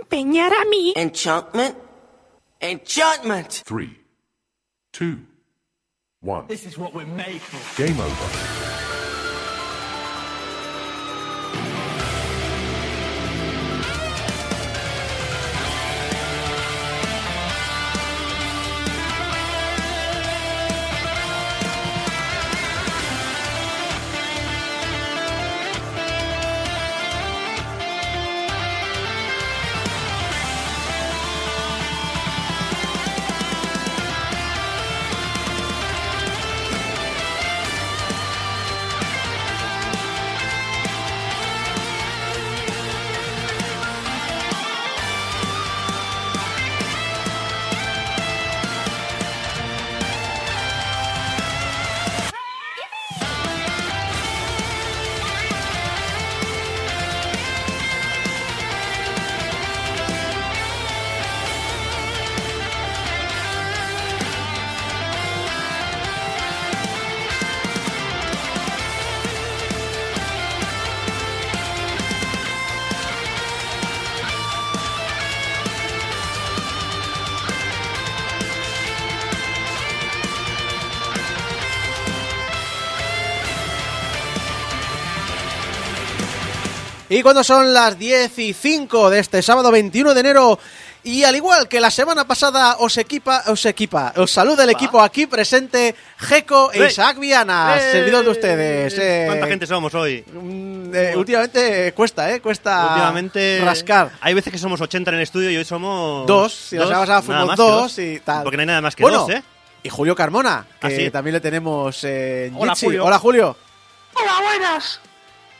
empeñar a mí. Enchantment? Enchantment! Three, two, one. This is what we're made for. Game over. Y cuando son las 10 y 5 de este sábado 21 de enero, y al igual que la semana pasada os equipa, os equipa, os saluda el equipo aquí presente, Jeco e. Isaac Viana, ¡Eh! servidor de ustedes. eh, ¿Cuánta gente somos hoy? mm, eh, últimamente cuesta, ¿eh? Cuesta Últimamente. rascar. Hay veces que somos 80 en el estudio y hoy somos. Dos, si la semana pasada nada fuimos más que dos y tal. Porque no hay nada más que Bueno, dos, ¿eh? Y Julio Carmona, que Ah, sí. también le tenemos en Hola. Julio. Hola, Julio. Hola, buenas.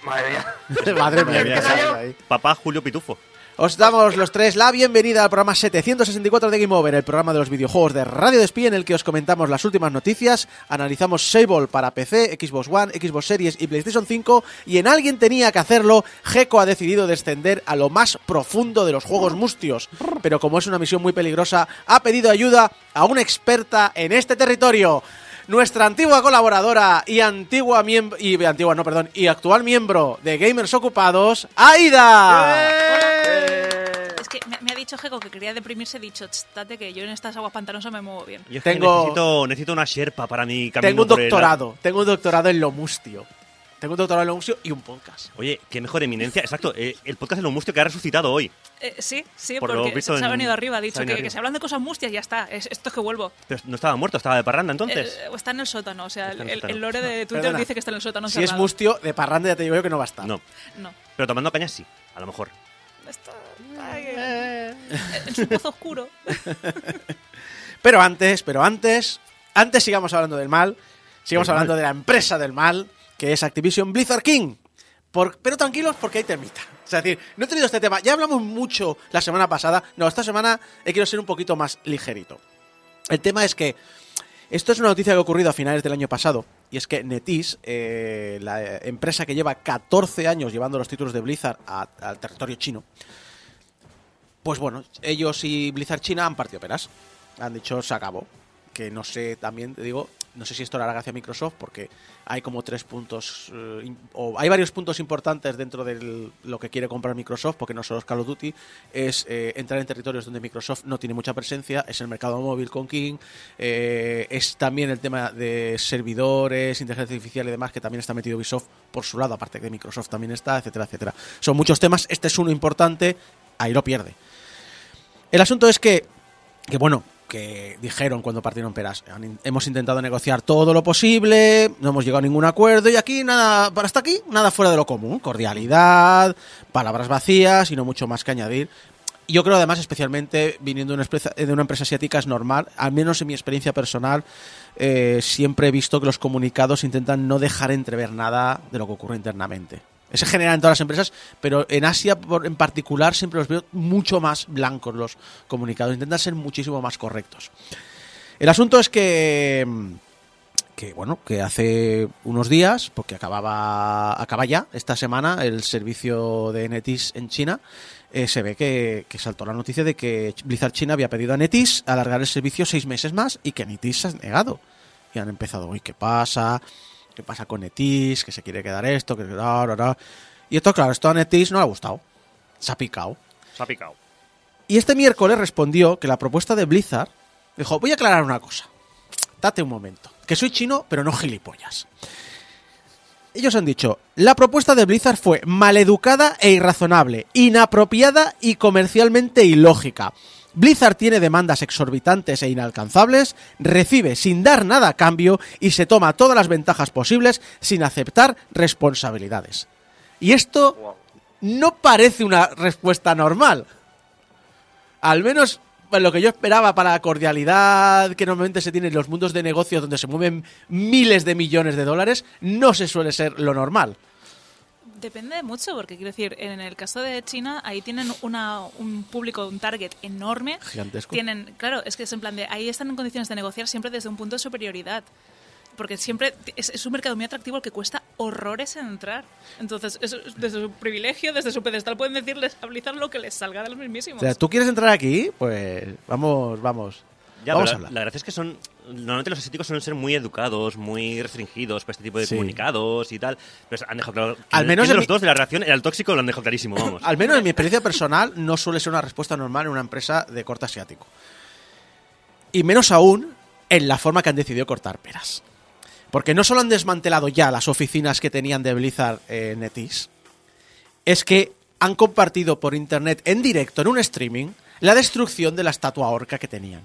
Madre mía. Madre mía, ahí. Papá Julio Pitufo. Os damos los tres la bienvenida al programa 764 de Game Over, el programa de los videojuegos de Radio Despí en el que os comentamos las últimas noticias, analizamos Sable para PC, Xbox One, Xbox Series y PlayStation 5 y en alguien tenía que hacerlo, Geco ha decidido descender a lo más profundo de los juegos mustios, pero como es una misión muy peligrosa, ha pedido ayuda a una experta en este territorio. Nuestra antigua colaboradora y antigua miembro y antigua no, perdón, y actual miembro de Gamers Ocupados, Aida. Es que me, me ha dicho Jeco que quería deprimirse, he dicho, "Ch, date que yo en estas aguas pantanosas me muevo bien. Yo es que Tengo- necesito, necesito una sherpa para mi camino. Tengo un por el- doctorado, tengo un doctorado en lo mustio. Tengo un doctorado en lo mustio y un podcast. Oye, qué mejor eminencia. Exacto, eh, el podcast de lo mustio que ha resucitado hoy. Eh, sí, sí, Por lo porque visto se, se ha en- venido arriba, ha dicho que, que se hablan de cosas mustias y ya está. Es, esto es que vuelvo. Pero no estaba muerto, estaba de parranda entonces. Eh, está en el sótano, o sea, en el, el sótano. el lore de Twitter Perdona, dice que está en el sótano Si es mustio, de parranda ya te digo yo que no va a estar. No, No. pero tomando cañas sí, a lo mejor. Está ahí, eh, en su pozo oscuro. Pero antes, pero antes, antes sigamos hablando del mal, sigamos hablando mal. de la empresa del mal, que es Activision Blizzard King. Por- pero tranquilos porque hay temita. Es decir, no he traído este tema, ya hablamos mucho la semana pasada, no, esta semana he quiero ser un poquito más ligerito. El tema es que esto es una noticia que ha ocurrido a finales del año pasado, y es que NetEase, eh, la empresa que lleva 14 años llevando los títulos de Blizzard al territorio chino, pues bueno, ellos y Blizzard China han partido peras. Han dicho, se acabó. Que no sé, también te digo, no sé si esto lo hará gracia a Microsoft, porque hay como tres puntos, eh, o hay varios puntos importantes dentro de lo que quiere comprar Microsoft, porque no solo es Call of Duty, es eh, entrar en territorios donde Microsoft no tiene mucha presencia, es el mercado móvil con King, eh, es también el tema de servidores, inteligencia artificial y demás, que también está metido Ubisoft por su lado, aparte que Microsoft también está, etcétera, etcétera. Son muchos temas, este es uno importante, ahí lo pierde. El asunto es que, que bueno, que dijeron cuando partieron peras, hemos intentado negociar todo lo posible, no hemos llegado a ningún acuerdo y aquí nada, hasta aquí, nada fuera de lo común, cordialidad, palabras vacías y no mucho más que añadir. Yo creo además, especialmente viniendo de una, empresa, de una empresa asiática, es normal, al menos en mi experiencia personal, eh, siempre he visto que los comunicados intentan no dejar entrever nada de lo que ocurre internamente. Se genera en todas las empresas, pero en Asia en particular siempre los veo mucho más blancos los comunicados, intentan ser muchísimo más correctos. El asunto es que, que bueno, que hace unos días, porque acababa, acaba ya esta semana el servicio de Netis en China, eh, se ve que, saltó la noticia de que Blizzard China había pedido a Netis alargar el servicio seis meses más y que Netis se ha negado. Y han empezado, uy, ¿qué pasa? ¿Qué pasa con Netis? Que se quiere quedar esto, que... ra, ra, ra". Y esto, claro, esto a Netis no le ha gustado. Se ha picado. Se ha picado. Y este miércoles respondió que la propuesta de Blizzard dijo, voy a aclarar una cosa. Date un momento. Que soy chino, pero no gilipollas. Ellos han dicho, la propuesta de Blizzard fue maleducada e irrazonable, inapropiada y comercialmente ilógica. Blizzard tiene demandas exorbitantes e inalcanzables, recibe sin dar nada a cambio y se toma todas las ventajas posibles sin aceptar responsabilidades. Y esto no parece una respuesta normal. Al menos pues, lo que yo esperaba para la cordialidad que normalmente se tiene en los mundos de negocios donde se mueven miles de millones de dólares, no se suele ser lo normal. Depende de mucho, porque quiero decir, en el caso de China, ahí tienen una, un público, un target enorme. Gigantesco. Tienen, claro, es que es en plan de, ahí están en condiciones de negociar siempre desde un punto de superioridad. Porque siempre es, es un mercado muy atractivo al que cuesta horrores entrar. Entonces, eso es desde su privilegio, desde su pedestal, pueden decirles a Blizzard lo que les salga de los O mismísimos. sea, ¿tú quieres entrar aquí? Pues vamos, vamos. Ya, vamos a hablar. la gracia es que son. Normalmente los asiáticos suelen ser muy educados, muy restringidos para este tipo de Sí. comunicados y tal. Pero han dejado claro. Al menos en los mi- dos de la el tóxico, lo han dejado clarísimo, vamos. Al menos en mi experiencia personal no suele ser una respuesta normal en una empresa de corte asiático. Y menos aún en la forma que han decidido cortar peras. Porque no solo han desmantelado ya las oficinas que tenían de Blizzard en Netis, es que han compartido por internet en directo, en un streaming, la destrucción de la estatua orca que tenían.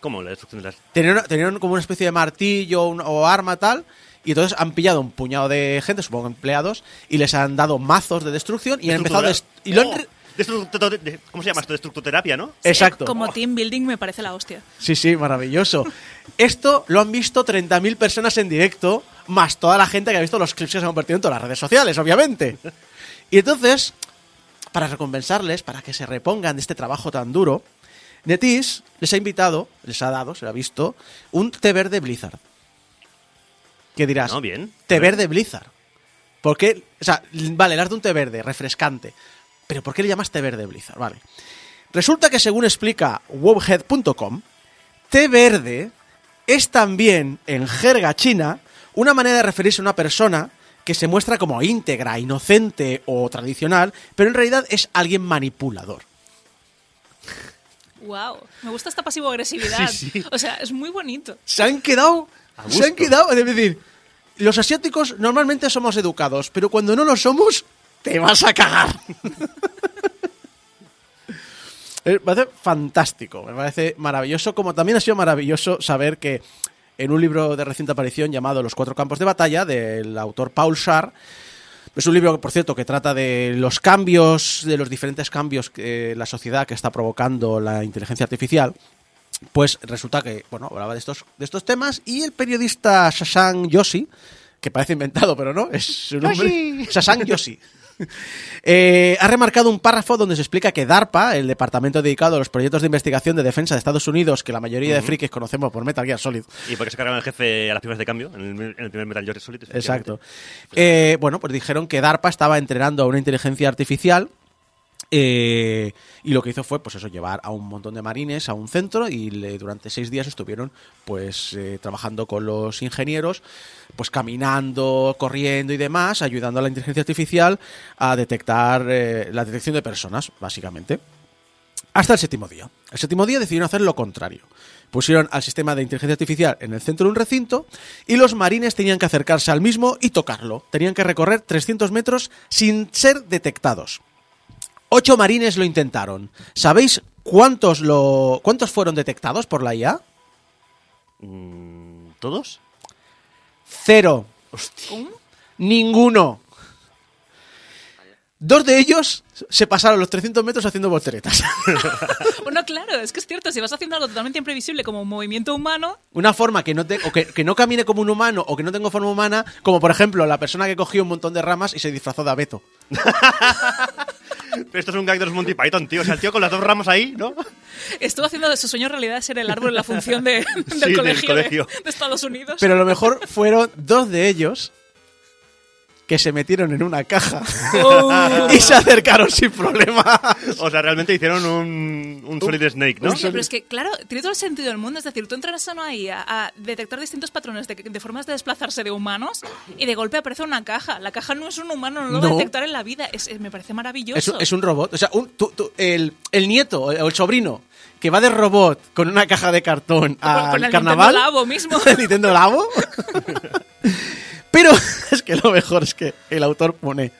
¿Cómo? La destrucción de las. Tenían, tenían como una especie de martillo un- o arma tal, y entonces han pillado un puñado de gente, supongo empleados, y les han dado mazos de destrucción y han empezado a dest- y lo han Oh, ¿Cómo se llama esto? Destructoterapia, ¿no? Exacto. Como team building me parece la hostia. Sí, sí, maravilloso. Esto lo han visto 30.000 personas en directo, más toda la gente que ha visto los clips que se han compartido en todas las redes sociales, obviamente. Y entonces, para recompensarles, para que se repongan de este trabajo tan duro, Netis les ha invitado, les ha dado, se lo ha visto, un té verde Blizzard. ¿Qué dirás? No, bien. Té verde Blizzard. ¿Por qué? O sea, vale, le has de un té verde, refrescante. Pero ¿por qué le llamas té verde Blizzard? Vale. Resulta que según explica webhead.com, té verde es también, en jerga china, una manera de referirse a una persona que se muestra como íntegra, inocente o tradicional, pero en realidad es alguien manipulador. Wow, me gusta esta pasivo-agresividad. Sí, sí. O sea, es muy bonito. Se han quedado. Se han quedado. Es decir, los asiáticos normalmente somos educados, pero cuando no lo somos, te vas a cagar. Eh, Me parece fantástico, me parece maravilloso, como también ha sido maravilloso saber que en un libro de reciente aparición llamado Los cuatro campos de batalla, del autor Paul Shar, es un libro, por cierto, que trata de los cambios, de los diferentes cambios que la sociedad que está provocando la inteligencia artificial. Pues resulta que, bueno, hablaba de estos, de estos temas y el periodista Shashank Yoshi, que parece inventado, pero no, es su nombre. Shashank Yoshi. Eh, ha remarcado un párrafo donde se explica que DARPA, el departamento dedicado a los proyectos de investigación de defensa de Estados Unidos, que la mayoría de frikis conocemos por Metal Gear Solid, Y porque se cargaron el jefe a las primeras de cambio, en el, en el primer Metal Gear Solid. Exacto. Eh, bueno, pues dijeron que DARPA estaba entrenando a una inteligencia artificial eh, y lo que hizo fue, pues eso, llevar a un montón de marines a un centro y durante seis días estuvieron, pues, eh, trabajando con los ingenieros, pues caminando, corriendo y demás, ayudando a la inteligencia artificial a detectar eh, la detección de personas, básicamente. Hasta el séptimo día. El séptimo día decidieron hacer lo contrario. Pusieron al sistema de inteligencia artificial en el centro de un recinto y los marines tenían que acercarse al mismo y tocarlo. Tenían que recorrer 300 metros sin ser detectados. Ocho marines lo intentaron. ¿Sabéis cuántos, lo, cuántos fueron detectados por la IA? Mm, ¿Todos? Cero. Ninguno. Dos de ellos se pasaron los 300 metros haciendo volteretas. Bueno, claro, es que es cierto, si vas haciendo algo totalmente imprevisible como un movimiento humano, una forma que no, te- o que, que no camine como un humano o que no tenga forma humana, como por ejemplo la persona que cogió un montón de ramas y se disfrazó de abeto. Pero esto es un gag de los Monty Python, tío. O sea, el tío con las dos ramas ahí, ¿no? estuvo haciendo de su sueño realidad ser el árbol en la función de- del, del colegio, de- colegio. De, Estados Unidos. Pero lo mejor fueron dos de ellos que se metieron en una caja Oh. y se acercaron sin problema. O sea, realmente hicieron un, un Solid Snake, ¿no? Hostia, pero es que, claro, tiene todo el sentido del mundo. Es decir, tú entras a ahí a, a detectar distintos patrones de, de formas de desplazarse de humanos y de golpe aparece una caja. La caja no es un humano, no lo va a No. detectar en la vida. Es- es- me parece maravilloso. Es, un- es un robot. O sea, un- tú- tú- el, el nieto o el sobrino que va de robot con una caja de cartón al con el carnaval. Nintendo Labo mismo. el Nintendo Labo. Pero es que lo mejor es que el autor pone.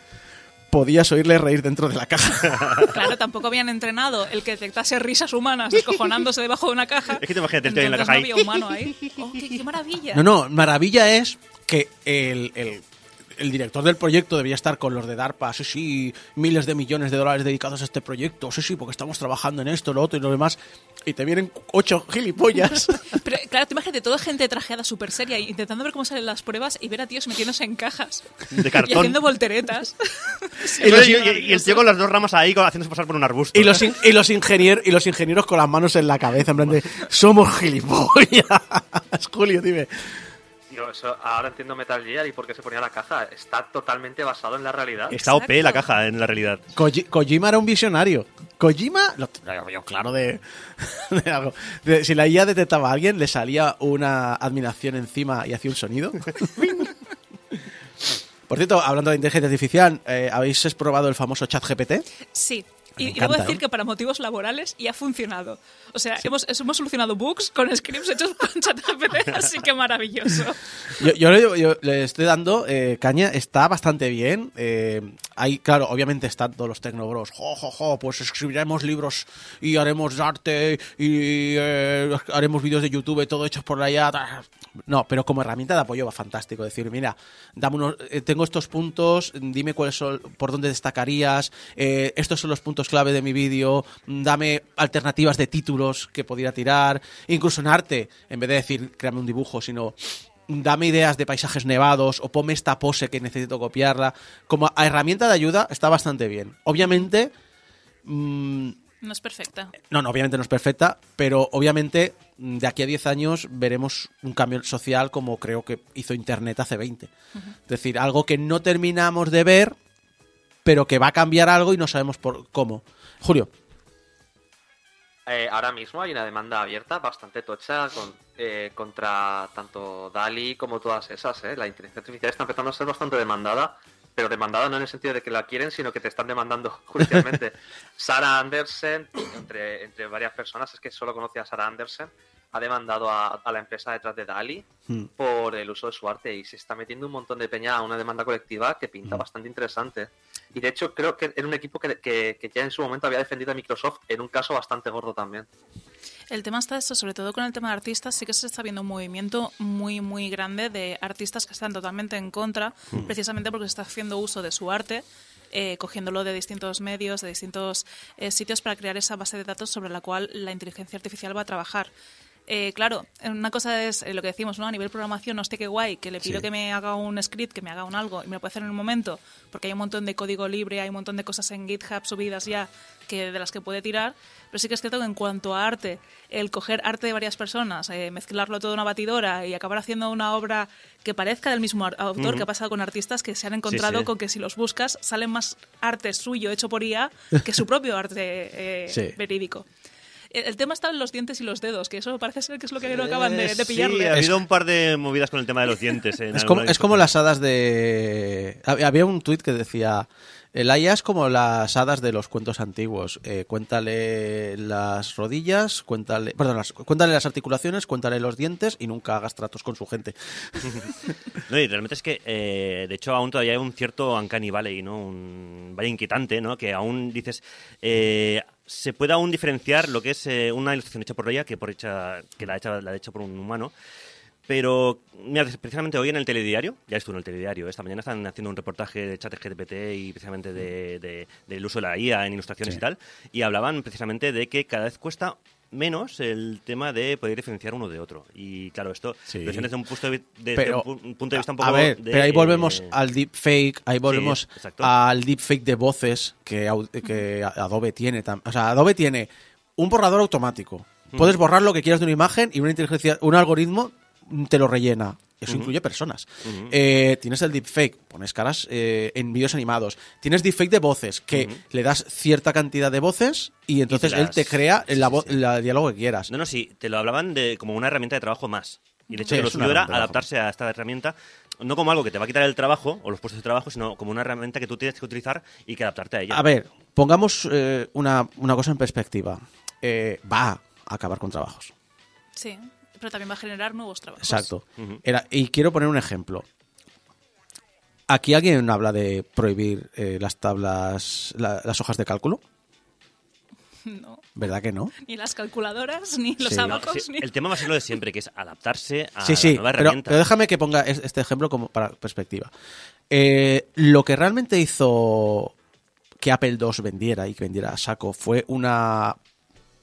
Podías oírle reír dentro de la caja. Claro, tampoco habían entrenado el que detectase risas humanas descojonándose debajo de una caja. Es que te imagínate el tío en la caja no ahí. había humano ahí. Oh, qué, qué maravilla. No, no, maravilla es que el, el- el director del proyecto debía estar con los de DARPA, sí, sí, miles de millones de dólares dedicados a este proyecto, sí, sí, porque estamos trabajando en esto, lo otro y lo demás, y te vienen ocho gilipollas. Pero claro, tú imagínate toda gente trajeada súper seria intentando ver cómo salen las pruebas y ver a tíos metiéndose en cajas. De Y cartón. haciendo volteretas. Y, y- y- y el tío con las dos ramas ahí, haciéndose pasar por un arbusto. y, los in- y, los ingenieros, y los ingenieros con las manos en la cabeza, en plan de, somos gilipollas. Julio, dime. Tío, eso, ahora entiendo Metal Gear y por qué se ponía la caja. Está totalmente basado en la realidad. Está OP la caja, en la realidad. Koji- Kojima era un visionario. Kojima, lo yo claro de, de algo. De- si la IA detectaba a alguien, le salía una admiración encima y hacía un sonido. Por cierto, hablando de inteligencia artificial, eh, ¿habéis probado el famoso chat GPT? Sí. Y, y encanta, debo decir ¿no? que para motivos laborales y ha funcionado. O sea, hemos, hemos solucionado bugs con scripts hechos con ChatGPT, así que maravilloso. Yo, yo le- yo le estoy dando eh, caña, está bastante bien. eh, hay, claro, obviamente están todos los tecnobros. Jo, jo, jo, pues escribiremos libros y haremos arte y eh, haremos vídeos de YouTube, todo hechos por ta. No, pero como herramienta de apoyo va fantástico. Decir, mira, dame unos, eh, tengo estos puntos, dime cuáles son, por dónde destacarías, eh, estos son los puntos clave de mi vídeo, dame alternativas de títulos que pudiera tirar, incluso en arte, en vez de decir, créame un dibujo, sino dame ideas de paisajes nevados o ponme esta pose que necesito copiarla. Como a herramienta de ayuda está bastante bien. Obviamente, mm, No es perfecta. no, no, obviamente no es perfecta, pero obviamente mm, de aquí a 10 años veremos un cambio social como creo que hizo Internet hace 20. Es decir, algo que no terminamos de ver, pero que va a cambiar algo y no sabemos por cómo. Julio, Eh, ahora mismo hay una demanda abierta bastante tocha eh, contra tanto DALI como todas esas. ¿eh? La inteligencia artificial está empezando a ser bastante demandada, pero demandada no en el sentido de que la quieren, sino que te están demandando judicialmente. Sarah Andersen, entre, entre varias personas, es que solo conoce a Sarah Andersen, ha demandado a, a la empresa detrás de DALI Hmm. por el uso de su arte y se está metiendo un montón de peña a una demanda colectiva que pinta bastante interesante. Y de hecho creo que era un equipo que, que- que ya en su momento había defendido a Microsoft en un caso bastante gordo también. El tema está eso, sobre todo con el tema de artistas, sí que se está viendo un movimiento muy, muy grande de artistas que están totalmente en contra, precisamente porque se está haciendo uso de su arte, eh, cogiéndolo de distintos medios, de distintos eh, sitios para crear esa base de datos sobre la cual la inteligencia artificial va a trabajar. Eh, claro, una cosa es eh, lo que decimos, ¿no? A nivel programación, hostia, qué guay, que le pido Sí. que me haga un script, que me haga un algo, y me lo puede hacer en un momento, porque hay un montón de código libre, hay un montón de cosas en GitHub subidas ya que de las que puede tirar. Pero sí que es cierto que en cuanto a arte, el coger arte de varias personas, eh, mezclarlo todo en una batidora y acabar haciendo una obra que parezca del mismo autor, que ha pasado con artistas que se han encontrado sí. con que si los buscas salen más arte suyo hecho por IA que su propio arte eh, verídico. El tema está en los dientes y los dedos, que eso parece ser que es lo que no acaban de, de Eh, pillarle. Sí, ha habido un par de movidas con el tema de los dientes. en es como, es como las hadas de... hab- Había un tuit que decía... El IA es como las hadas de los cuentos antiguos. Eh, cuéntale las rodillas, cuéntale, perdón, las- cuéntale las articulaciones, cuéntale los dientes y nunca hagas tratos con su gente. No, y realmente es que, eh, de hecho, aún todavía hay un cierto uncanny valley, ¿no? Un valle inquietante, ¿no? Que aún dices, eh, se puede aún diferenciar lo que es eh, una ilustración hecha por ella que por hecha, que la ha hecho, la ha hecho por un humano. Pero, mira, precisamente hoy en el telediario, ya estuvo en el telediario, esta mañana están haciendo un reportaje de chat GPT y precisamente de- de- del uso de la IA en ilustraciones y tal, y hablaban precisamente de que cada vez cuesta menos el tema de poder diferenciar uno de otro. Y claro, esto Sí. lo desde un punto de, desde Pero, un pu- un punto de vista un poco a ver, de, pero ahí volvemos eh, al deepfake, ahí volvemos exacto. al deepfake de voces que, que Adobe tiene. O sea, Adobe tiene un borrador automático. Puedes borrar lo que quieras de una imagen y una inteligencia, un algoritmo te lo rellena. Eso incluye personas. Eh, tienes el deepfake, pones caras eh, en vídeos animados. Tienes deepfake de voces, que le das cierta cantidad de voces y entonces te él te crea sí, sí. el diálogo que quieras. No, no, sí, te lo hablaban de como una herramienta de trabajo más. Y de hecho, Sí, que lo suyo era adaptarse a esta herramienta, no como algo que te va a quitar el trabajo o los puestos de trabajo, sino como una herramienta que tú tienes que utilizar y que adaptarte a ella. A ver, pongamos eh, una, una cosa en perspectiva. Eh, va a acabar con trabajos. Sí, pero también va a generar nuevos trabajos. Exacto. Era, y quiero poner un ejemplo. Aquí alguien habla de prohibir eh, las tablas, la- las hojas de cálculo. No, ¿Verdad que no? ni las calculadoras, ni los Sí. No, abacos, sí, ni... el tema va a ser lo de siempre, que es adaptarse a sí, la sí, nueva pero, herramienta. pero déjame que ponga es- este ejemplo como para perspectiva. Eh, lo que realmente hizo que Apple II vendiera y que vendiera a saco fue una,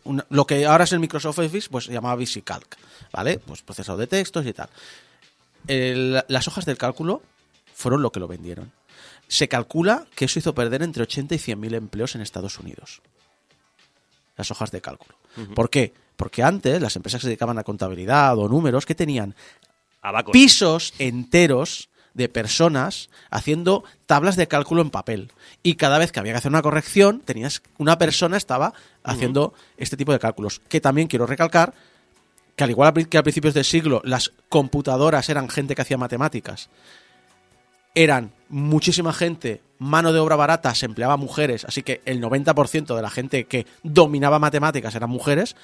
una- lo que ahora es el Microsoft Office, pues se llamaba VisiCalc, ¿vale? Pues procesador de textos y tal. El- las hojas del cálculo fueron lo que lo vendieron. Se calcula que eso hizo perder entre 80 y 100 mil empleos en Estados Unidos. Las hojas de cálculo. ¿Por qué? Porque antes las empresas que se dedicaban a contabilidad o números, que tenían? Abacos. pisos enteros de personas haciendo tablas de cálculo en papel. Y cada vez que había que hacer una corrección, tenías una persona estaba haciendo este tipo de cálculos. Que también quiero recalcar que al igual que a principios del siglo las computadoras eran gente que hacía matemáticas, eran muchísima gente, mano de obra barata, se empleaba mujeres, así que el 90% de la gente que dominaba matemáticas eran mujeres.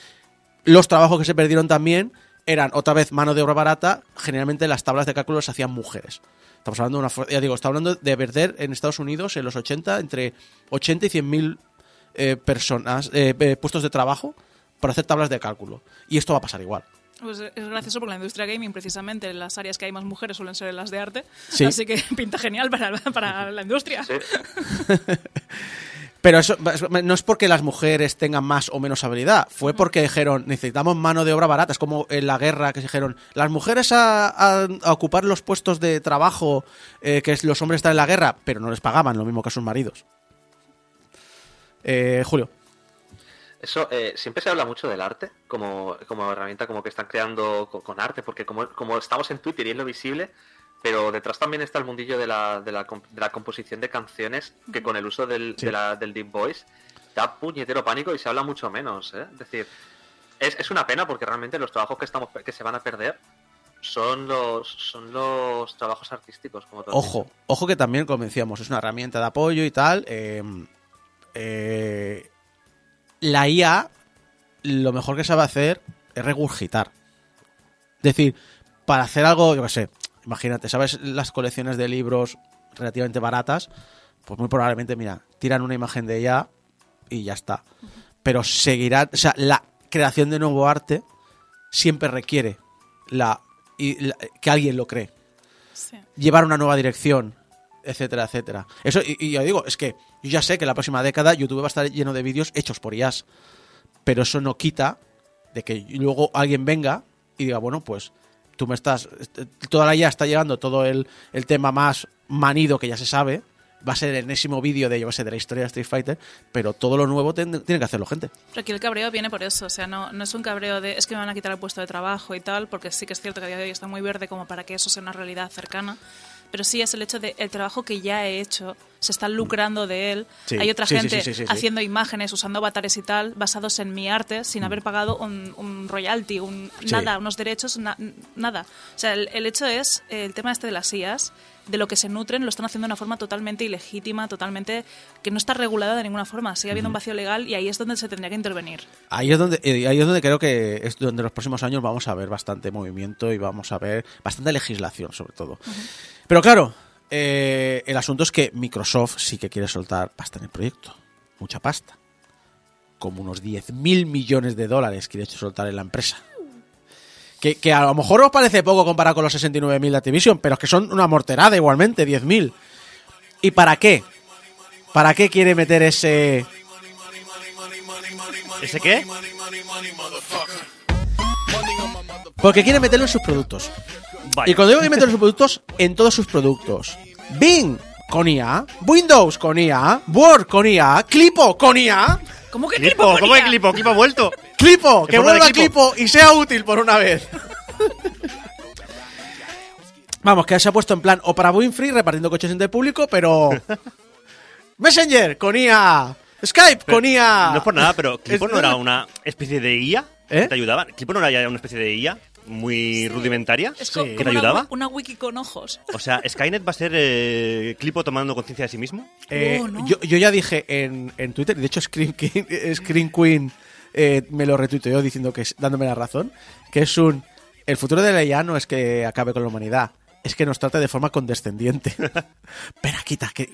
Los trabajos que se perdieron también eran otra vez mano de obra barata, generalmente las tablas de cálculo las hacían mujeres. Estamos hablando de una ya digo, está hablando de perder en Estados Unidos en los 80 entre 80 y 100 mil eh, personas, eh, eh, puestos de trabajo para hacer tablas de cálculo. Y esto va a pasar igual. Pues es gracioso porque la industria gaming, precisamente, las áreas que hay más mujeres suelen ser las de arte. Sí. Así que pinta genial para, para la industria. Sí. Pero eso no es porque las mujeres tengan más o menos habilidad, fue porque dijeron necesitamos mano de obra barata. Es como en la guerra que dijeron las mujeres a, a- a ocupar los puestos de trabajo eh, que los hombres están en la guerra, pero no les pagaban lo mismo que a sus maridos. Eh, Julio. Eso, eh, siempre se habla mucho del arte como, como herramienta, como que están creando con, con arte, porque como, como estamos en Twitter y es lo visible, pero detrás también está el mundillo de la, de la, de la composición de canciones, que con el uso del, Sí. de la- del Deep Voice da puñetero pánico y se habla mucho menos. ¿eh? Es decir, es, es una pena porque realmente los trabajos que, estamos, que se van a perder son los, son los trabajos artísticos. Como Ojo, ojo que también, como decíamos, es una herramienta de apoyo y tal. eh, eh, la IA, lo mejor que sabe hacer es regurgitar. Es decir, para hacer algo, yo qué sé, imagínate, ¿sabes? Las colecciones de libros relativamente baratas, pues muy probablemente, mira, tiran una imagen de ella y ya está. Pero seguirá, o sea, la creación de nuevo arte siempre requiere la, y la- que alguien lo cree Sí. llevar una nueva dirección, etcétera, etcétera. Eso, y, y yo digo, es que yo ya sé que la próxima década YouTube va a estar lleno de vídeos hechos por IAS, pero eso no quita de que luego alguien venga y diga, bueno, pues tú me estás, est- toda la IA está llegando todo el, el tema más manido que ya se sabe, va a ser el enésimo vídeo de, yo sé, de la historia de Street Fighter, pero todo lo nuevo tiene que hacerlo gente. Pero aquí el cabreo viene por eso, o sea, no, no es un cabreo de es que me van a quitar el puesto de trabajo y tal, porque sí que es cierto que a día de hoy está muy verde como para que eso sea una realidad cercana, pero sí es el hecho de el trabajo que ya he hecho, se está lucrando de él, Sí, hay otra sí, gente sí, haciendo imágenes, usando avatares y tal, basados en mi arte, sin haber pagado un, un royalty, un, Mm. Nada, unos derechos, na- nada. O sea, el, el hecho es, el tema este de las IAS, de lo que se nutren, lo están haciendo de una forma totalmente ilegítima, totalmente que no está regulada de ninguna forma. Sigue habiendo un vacío legal y ahí es donde se tendría que intervenir. Ahí es donde eh, ahí es donde creo que es donde los próximos años vamos a ver bastante movimiento y vamos a ver bastante legislación sobre todo. Pero claro, eh, el asunto es que Microsoft sí que quiere soltar pasta en el proyecto, mucha pasta, como unos 10.000 millones de dólares quiere soltar en la empresa. Que, que a lo mejor os parece poco comparado con los 69.000 de Activision, pero es que son una morterada igualmente, 10.000. ¿Y para qué? ¿Para qué quiere meter ese, ¿Ese qué? Porque quiere meterlo en sus productos. Vaya. Y cuando digo que meterlo en sus productos, en todos sus productos. Bing con IA, Windows con IA, Word con IA, Clipo con IA, ¿Cómo que Clipo, clipo ¿cómo que clipo? Clipo ha vuelto. Clipo, ¿Qué que vuelva Clipo? Clipo y sea útil por una vez. Vamos, que se ha puesto en plan Oprah Winfrey repartiendo coches entre el público, pero... Messenger con IA. Skype Pero con IA. No es por nada, pero Es- no era una especie de IA ¿Eh? que te ayudaba. Clipper no era ya una especie de IA muy rudimentaria Es ¿Que te ayudaba? Una, wiki con ojos. O sea, Skynet va a ser eh, Clipo tomando conciencia de sí mismo. Eh, Oh, no. yo, yo ya dije en, en Twitter, y de hecho Screen, King- eh, Screen Queen eh, me lo retuiteó diciendo que es, dándome la razón, que es un... El futuro de la IA no es que acabe con la humanidad, es que nos trate de forma condescendiente. Pero quita, que...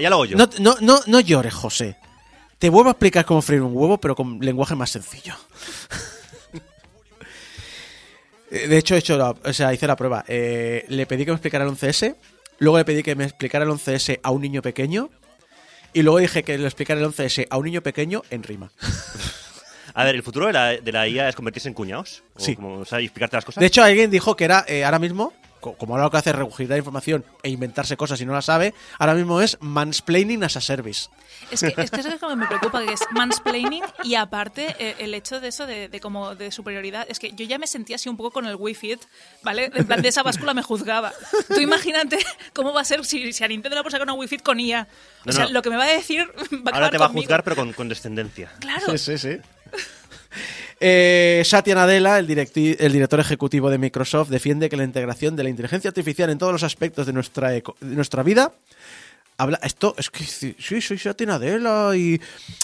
Ya lo hago yo. No, no, no, no llores, José. Te vuelvo a explicar cómo freír un huevo, pero con lenguaje más sencillo. Eh, De hecho, he hecho la- o sea, hice la prueba. Eh, le pedí que me explicara el 11S, luego le pedí que me explicara el 11S a un niño pequeño, y luego dije que le explicara el 11S a un niño pequeño en rima. A ver, ¿el futuro de la, de la IA es convertirse en cuñados? ¿O Sí. como, o sea, y explicarte las cosas? De hecho, alguien dijo que era eh, ahora mismo, co- como ahora lo que hace es regurgitar información e inventarse cosas y no la sabe, ahora mismo es mansplaining as a service. Es que, es que eso es lo que me preocupa, que es mansplaining y aparte eh, el hecho de eso de, de como de superioridad. Es que yo ya me sentía así un poco con el Wii Fit, ¿vale? En plan de esa báscula me juzgaba. Tú imagínate cómo va a ser si, si a Nintendo le va a sacar una Wii Fit con IA. O No, sea, no. lo que me va a decir va a acabar Ahora te va a conmigo. juzgar, pero con, con descendencia. Claro. Sí, sí, sí. Eh, Satya Nadella, el, director ejecutivo de Microsoft, defiende que la integración de la inteligencia artificial en todos los aspectos de nuestra, eco- de nuestra vida. Habla, esto es que sí, soy Satya Nadella y,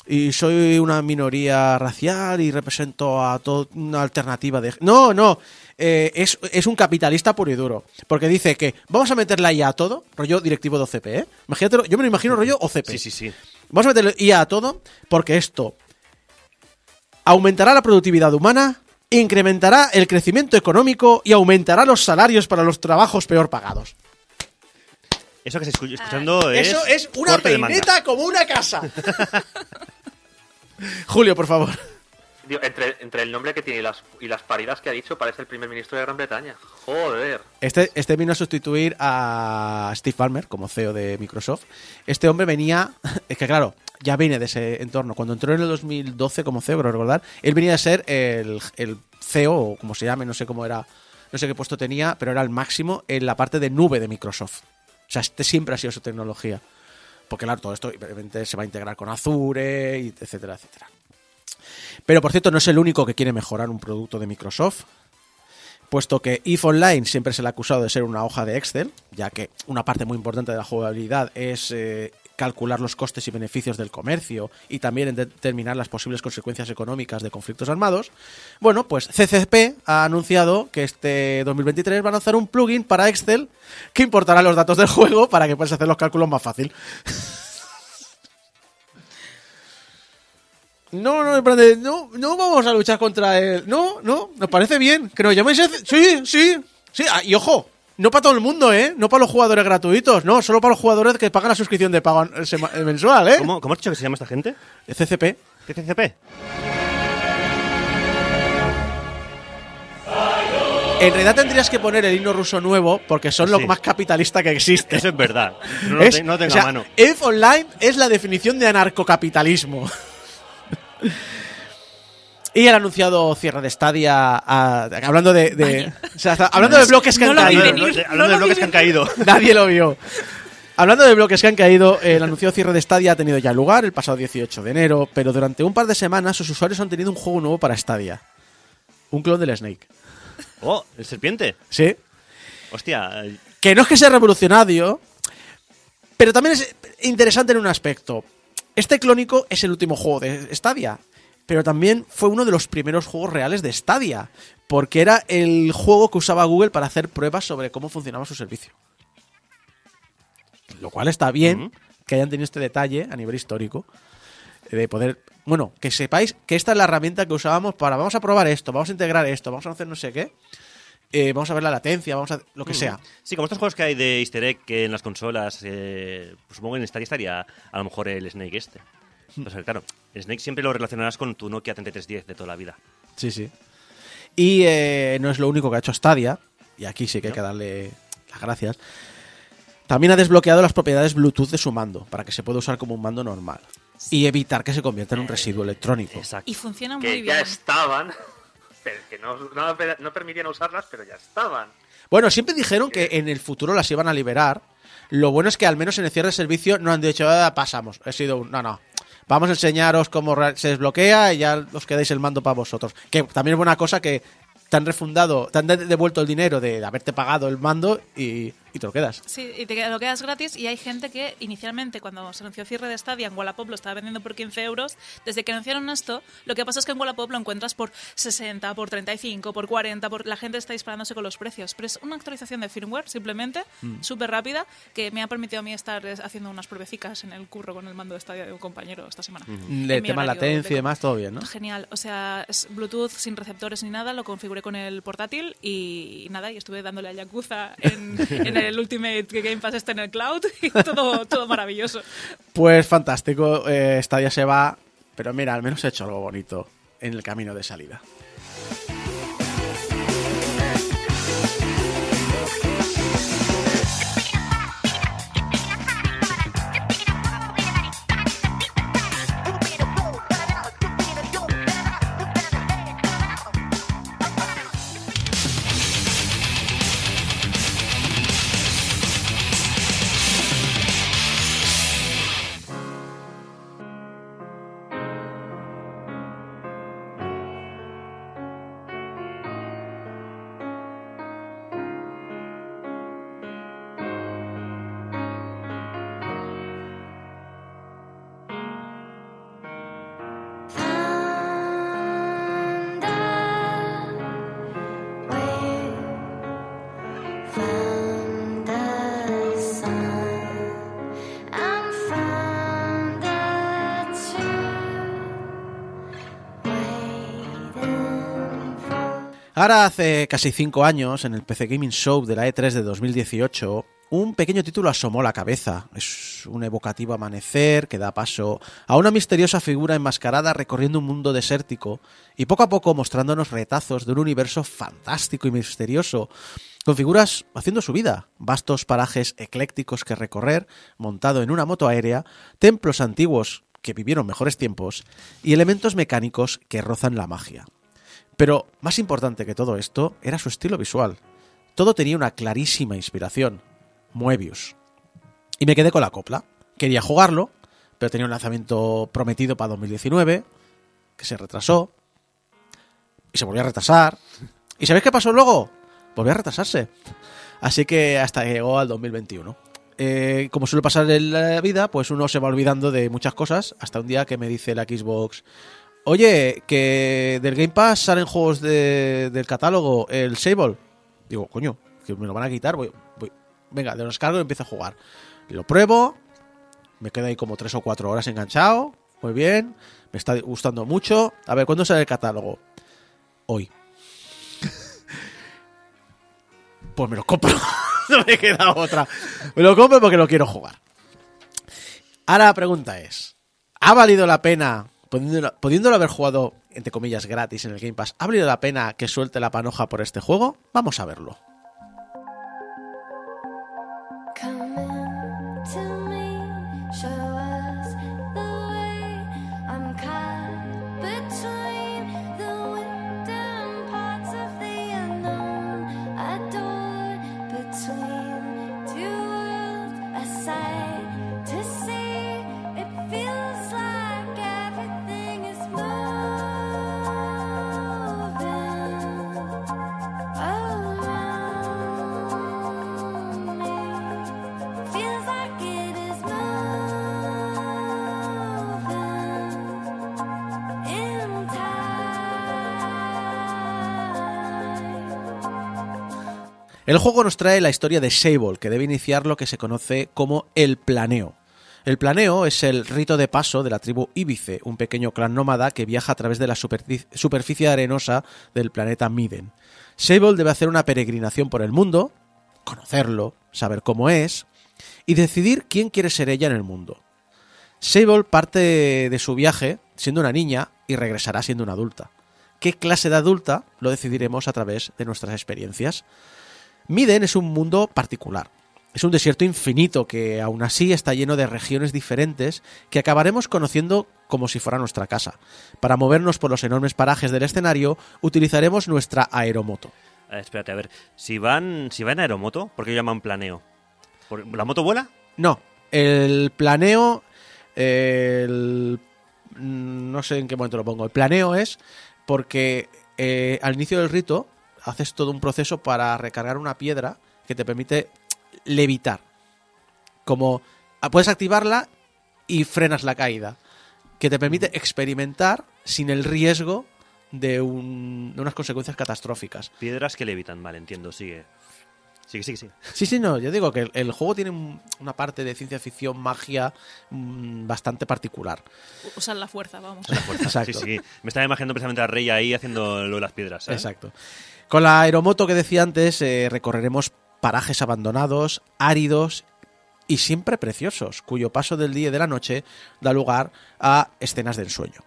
y soy una minoría racial y represento a toda una alternativa de. No, no, eh, es, es un capitalista puro y duro. Porque dice que vamos a meter la IA a todo, rollo directivo de OCP, ¿eh? Imagínatelo, yo me lo imagino rollo OCP. Sí, sí, sí. Vamos a meterle IA a todo porque esto aumentará la productividad humana, incrementará el crecimiento económico y aumentará los salarios para los trabajos peor pagados. Eso que estáis escu- escuchando es. Eso es una peineta como una casa. Julio, por favor. Entre, el nombre que tiene y las, paridas que ha dicho, parece el primer ministro de Gran Bretaña. Joder. Este, este vino a sustituir a Steve Ballmer como CEO de Microsoft. Este hombre venía, es que claro, ya viene de ese entorno. Cuando entró en el 2012 como CEO, creo recordar, él venía a ser el, el CEO, o como se llame, no sé cómo era, no sé qué puesto tenía, pero era el máximo en la parte de nube de Microsoft. O sea, este siempre ha sido su tecnología. Porque claro, todo esto se va a integrar con Azure, etcétera, etcétera. Pero por cierto, no es el único que quiere mejorar un producto de Microsoft puesto que EVE Online siempre se le ha acusado de ser una hoja de Excel, ya que una parte muy importante de la jugabilidad es eh, calcular los costes y beneficios del comercio y también en determinar las posibles consecuencias económicas de conflictos armados. Bueno, pues CCP ha anunciado que este 2023 va a lanzar un plugin para Excel que importará los datos del juego para que puedas hacer los cálculos más fácil. No, no, en plan de, no, no vamos a luchar contra él. No, no, nos parece bien. Que nos llaméis. Sí, sí, sí. Ah, y ojo, no para todo el mundo, ¿eh? No para los jugadores gratuitos, no, solo para los jugadores que pagan la suscripción de pago eh, eh, mensual, ¿eh? ¿Cómo, ¿Cómo has dicho que se llama esta gente? CCP. ¿Qué CCP? En realidad tendrías que poner el himno ruso nuevo porque son lo Sí. más capitalista que existe. Eso es verdad. No lo, Es- te- no lo tengo o sea, a mano. EVE Online es la definición de anarcocapitalismo. y el anunciado cierre de Stadia, a- hablando de, de- o sea, está- hablando de bloques que no han caído. Hablando de- bloques que han caído. Nadie lo vio. Hablando de bloques que han caído, el anunciado cierre de Stadia ha tenido ya lugar el pasado 18 de enero, pero durante un par de semanas sus usuarios han tenido un juego nuevo para Stadia. Un clon del Snake. Oh, el serpiente. ¿Sí? Hostia. eh, Que no es que sea revolucionario, pero también es interesante en un aspecto. Este clónico es el último juego de Stadia, pero también fue uno de los primeros juegos reales de Stadia, porque era el juego que usaba Google para hacer pruebas sobre cómo funcionaba su servicio. Lo cual está bien que hayan tenido este detalle a nivel histórico de poder, bueno, que sepáis que esta es la herramienta que usábamos para vamos a probar esto, vamos a integrar esto, vamos a hacer no sé qué, eh, vamos a ver la latencia, vamos a lo que sea. Sí, como estos juegos que hay de Easter egg que en las consolas, eh, pues supongo que en Stadia estaría a lo mejor el Snake este. Pues claro, el Snake siempre lo relacionarás con tu Nokia 3310 de toda la vida. Sí, sí. Y eh, no es lo único que ha hecho Stadia, y aquí sí que hay que darle las gracias. También ha desbloqueado las propiedades Bluetooth de su mando, para que se pueda usar como un mando normal. Y evitar que se convierta en un residuo electrónico. Exacto. Y funciona muy Que bien. ya estaban. Pero que no, no, no permitían usarlas, pero ya estaban. Bueno, siempre dijeron que en el futuro las iban a liberar. Lo bueno es que al menos en el cierre de servicio no han dicho, "Ah, pasamos. He sido un... No, no. Vamos a enseñaros cómo se desbloquea y ya os quedáis el mando para vosotros. Que también es buena cosa que te han refundado, te han de- devuelto el dinero de, de haberte pagado el mando y, y te lo quedas. Sí, y te lo quedas gratis y hay gente que inicialmente cuando se anunció cierre de Stadia en Wallapop lo estaba vendiendo por 15 euros. Desde que anunciaron esto, lo que pasa es que en Wallapop lo encuentras por 60, por 35, por 40, por... la gente está disparándose con los precios. Pero es una actualización de firmware simplemente, súper rápida, que me ha permitido a mí estar haciendo unas pruebecicas en el curro con el mando de Stadia de un compañero esta semana. El En mi tema latencia y de- demás, todo bien, ¿no? Genial, o sea, es Bluetooth sin receptores ni nada, lo configuré con el portátil y, nada, y estuve dándole a Yakuza en, en el Ultimate Game Pass este en el cloud y todo, todo maravilloso. Pues fantástico, eh, Stadia se va, pero mira, al menos he hecho algo bonito en el camino de salida. Ahora hace casi cinco años, en el PC Gaming Show de la E3 de 2018, un pequeño título asomó la cabeza. Es un evocativo amanecer que da paso a una misteriosa figura enmascarada recorriendo un mundo desértico y poco a poco mostrándonos retazos de un universo fantástico y misterioso, con figuras haciendo su vida, vastos parajes eclécticos que recorrer, montado en una moto aérea, templos antiguos que vivieron mejores tiempos y elementos mecánicos que rozan la magia. Pero más importante que todo esto era su estilo visual. Todo tenía una clarísima inspiración. Moebius. Y me quedé con la copla. Quería jugarlo, pero tenía un lanzamiento prometido para 2019, que se retrasó, y se volvió a retrasar. ¿Y sabéis qué pasó luego? Volvió a retrasarse. Así que hasta que llegó al 2021. Eh, como suele pasar en la vida, pues uno se va olvidando de muchas cosas, hasta un día que me dice la Xbox, Oye, que del Game Pass salen juegos de- del catálogo, el Sable. Digo, coño, que me lo van a quitar. Voy, voy- Venga, de los cargo y empiezo a jugar. Lo pruebo, me quedo ahí como tres o cuatro horas enganchado. Muy bien, me está gustando mucho. A ver, ¿cuándo sale el catálogo? Hoy. pues me lo compro. no me queda otra. Me lo compro porque lo quiero jugar. Ahora la pregunta es: ¿ha valido la pena, pudiéndolo, haber jugado, entre comillas, gratis en el Game Pass, ¿ha valido la pena que suelte la panoja por este juego? Vamos a verlo. El juego nos trae la historia de Sable, que debe iniciar lo que se conoce como el planeo. El planeo es el rito de paso de la tribu Íbice, un pequeño clan nómada que viaja a través de la superfi- superficie arenosa del planeta Miden. Sable debe hacer una peregrinación por el mundo, conocerlo, saber cómo es y decidir quién quiere ser ella en el mundo. Sable parte de su viaje siendo una niña y regresará siendo una adulta. ¿Qué clase de adulta? Lo decidiremos a través de nuestras experiencias. Miden es un mundo particular. Es un desierto infinito que aún así está lleno de regiones diferentes que acabaremos conociendo como si fuera nuestra casa. Para movernos por los enormes parajes del escenario, utilizaremos nuestra aeromoto. Eh, espérate, a ver. Si van, si van aeromoto, ¿por qué llaman planeo? ¿Por- ¿La moto vuela? No, el planeo. el- no sé en qué momento lo pongo. El planeo es porque eh, al inicio del rito haces todo un proceso para recargar una piedra que te permite levitar. Como ah, puedes activarla y frenas la caída. Que te permite experimentar sin el riesgo de, un- de unas consecuencias catastróficas. Piedras que levitan, vale, entiendo, sigue. Sigue, sigue, sigue. Sí, sí, no, yo digo que el, el juego tiene un- una parte de ciencia ficción, magia mm, bastante particular. Usar la fuerza, vamos. Exacto. Sí, sí. Me estaba imaginando precisamente a Rey ahí haciendo lo de las piedras, ¿sabes? Exacto. Con la aeromoto que decía antes, eh, recorreremos parajes abandonados, áridos y siempre preciosos, cuyo paso del día y de la noche da lugar a escenas de ensueño.